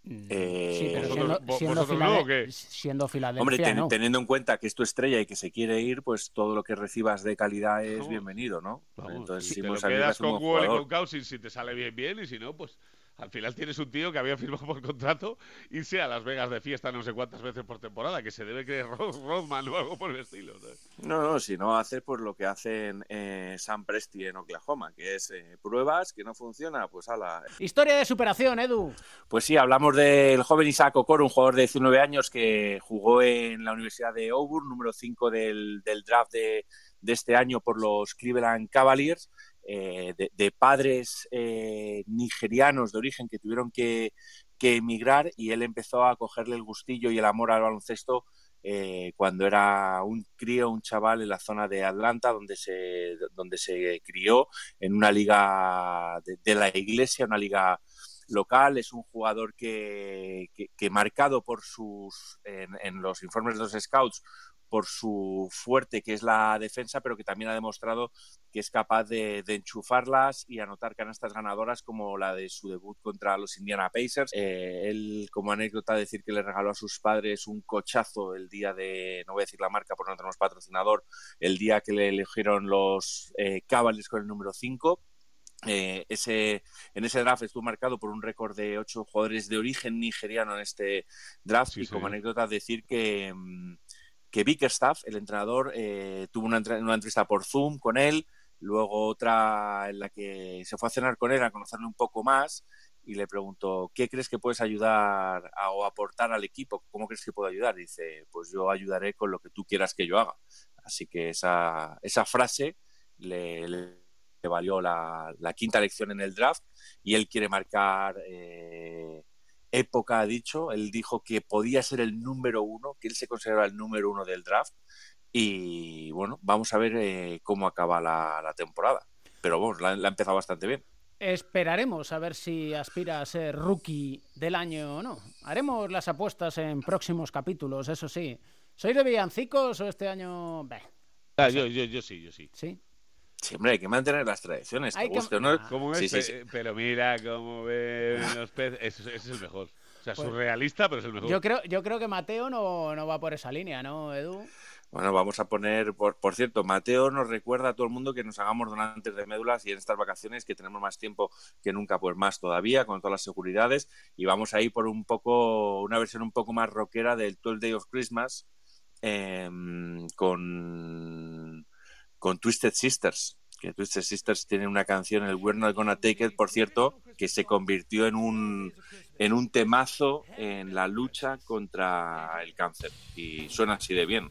Eh, Sí, pero ¿Vosotros- siendo, no, qué? Filadelfia, Hombre, ten- no. teniendo en cuenta que es tu estrella y que se quiere ir, pues todo lo que recibas de calidad es bienvenido, ¿no? Vamos, Entonces, si te lo quedas con Wall y con Cousins si te sale bien, bien, y si no, pues al final tienes un tío que había firmado por contrato irse a Las Vegas de fiesta no sé cuántas veces por temporada, que se debe creer [LAUGHS] Rod- Rodman o algo por el estilo. ¿sabes? No, no, si no haces pues lo que hacen eh, Sam Presti en Oklahoma, que es eh, pruebas, que no funciona, pues ala. Historia de superación, Edu. Pues sí, hablamos del joven Isaac Okoro, un jugador de 19 años que jugó en la Universidad de Auburn, número 5 del, del draft de, de este año por los Cleveland Cavaliers, eh, de, padres eh, nigerianos de origen que tuvieron que, emigrar y él empezó a cogerle el gustillo y el amor al baloncesto eh, cuando era un crío, un chaval en la zona de Atlanta, donde se, donde se crió en una liga de, la iglesia, una liga local, es un jugador que, que, marcado por sus, en, los informes de los scouts, por su fuerte que es la defensa, pero que también ha demostrado que es capaz de, de enchufarlas y anotar canastas ganadoras como la de su debut contra los Indiana Pacers. Eh, él, como anécdota, decir que le regaló a sus padres un cochazo el día de, no voy a decir la marca porque no tenemos patrocinador, el día que le eligieron los eh, Cavaliers con el número 5. Eh, ese, en ese draft estuvo marcado por un récord de ocho jugadores de origen nigeriano en este draft Sí, y sí. como anécdota decir que, mm, que Bickerstaff, el entrenador, eh, tuvo una, una entrevista por Zoom con él, luego otra en la que se fue a cenar con él a conocerle un poco más y le preguntó, ¿qué crees que puedes ayudar a- o aportar al equipo? ¿Cómo crees que puedo ayudar? dice, pues yo ayudaré con lo que tú quieras que yo haga. Así que esa, esa frase le- le valió la, la quinta elección en el draft y él quiere marcar eh, época, ha dicho. Él dijo que podía ser el número uno, que él se consideraba el número uno del draft. Y bueno, vamos a ver eh, cómo acaba la, la temporada. Pero bueno, la, la ha empezado bastante bien. Esperaremos a ver si aspira a ser rookie del año o no. Haremos las apuestas en próximos capítulos, eso sí. ¿Sois de villancicos o este año...? Beh, Ah, yo, yo, yo sí, yo sí. ¿Sí? Siempre hay que mantener las tradiciones. Hay que- no. ¿Cómo es? Sí, sí, Pe- sí. Pero mira cómo ven los peces. Ese, ese es el mejor. O sea, Pues- surrealista, pero es el mejor. Yo creo, yo creo que Mateo no, no va por esa línea, ¿no, Edu? Bueno, vamos a poner, por, por cierto, Mateo nos recuerda a todo el mundo que nos hagamos donantes de médulas y en estas vacaciones que tenemos más tiempo que nunca, pues más todavía, con todas las seguridades, y vamos a ir por un poco, una versión un poco más rockera del 12 Day of Christmas em, con, con Twisted Sisters. Que Twisted Sisters tiene una canción, el We're Not Gonna Take It, por cierto, que se convirtió en un, en un temazo en la lucha contra el cáncer. Y suena así de bien.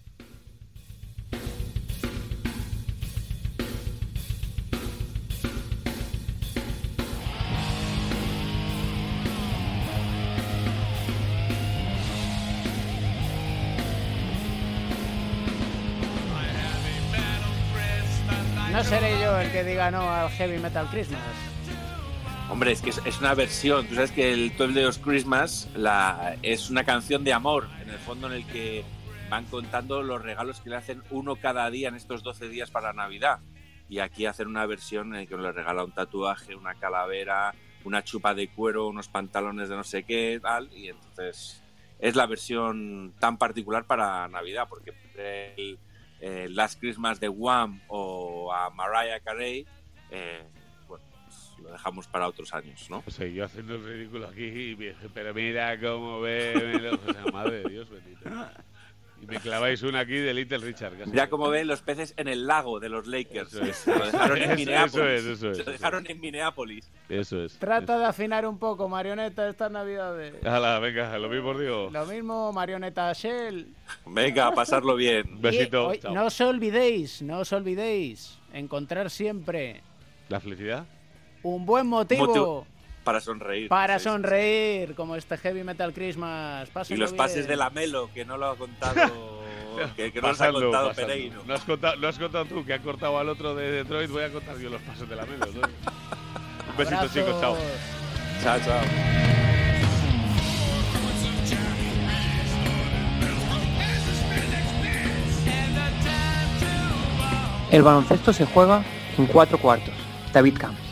Que diga no al Heavy Metal Christmas. Hombre, es que es, una versión. Tú sabes que el 12 Day of Christmas es una canción de amor, en el fondo en el que van contando los regalos que le hacen uno cada día en estos 12 días para Navidad. Y aquí hacen una versión en la que le regala un tatuaje, una calavera, una chupa de cuero, unos pantalones de no sé qué, tal. Y entonces es la versión tan particular para Navidad, porque el, eh, Last Christmas de Wham o a Mariah Carey, eh, bueno, pues lo dejamos para otros años, ¿no? O sea, yo haciendo el ridículo aquí, pero mira cómo ve. O sea, madre de Dios bendito. [LAUGHS] Me claváis una aquí de Little Richard. casi. Ya como ven los peces en el lago de los Lakers. Eso es. Se lo dejaron en Eso Minneapolis. es, eso es, Se lo dejaron en Minneapolis. Eso es. Trata de afinar un poco, marioneta, estas navidades. Hala, venga, lo mismo digo. Lo mismo, marioneta Shell. Venga, a pasarlo bien. Besito. Y, no os olvidéis, no os olvidéis, encontrar siempre ¿La felicidad? un buen motivo, Motivo Para sonreír. para Sí, sí. sonreír, como este Heavy Metal Christmas. Y Pásenlo los pases bien. de la Melo, que no lo ha contado. [LAUGHS] que, que no los ha Pasando, contado pasando. Pereiro. No has, contado, no has contado tú, que ha cortado al otro de Detroit. Voy a contar yo los pases de la Melo. ¿no? Un besito, Abrazos. chicos. Chao. Chao, chao. El baloncesto se juega en cuatro cuartos. David Camps.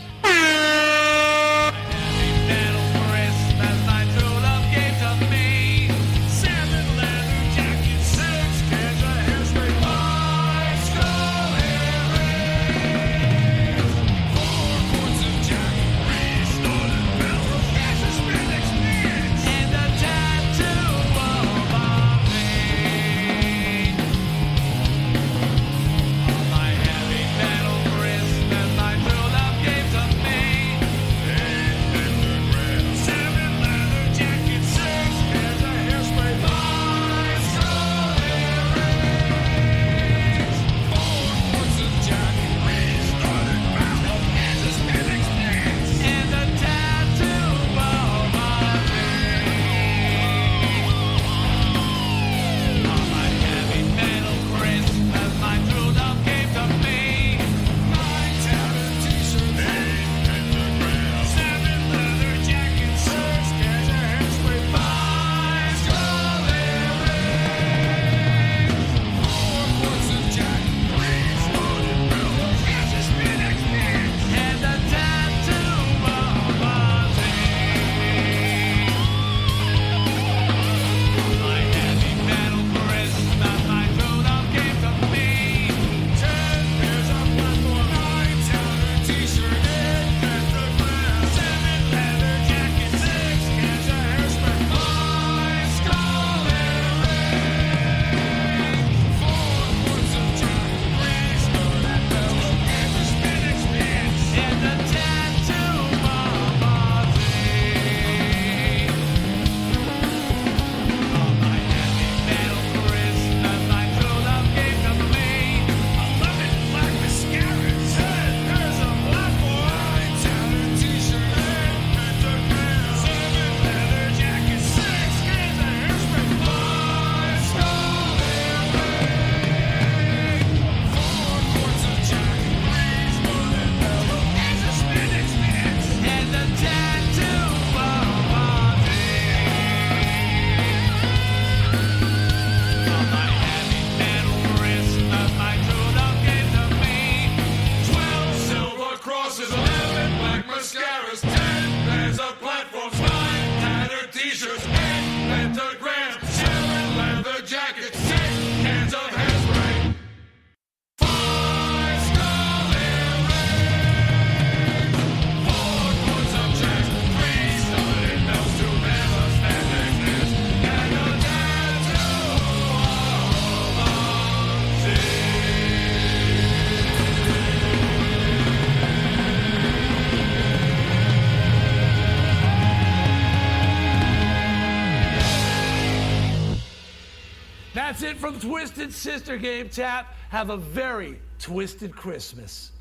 That's it from Twisted Sister Game Tap. Have a very twisted Christmas.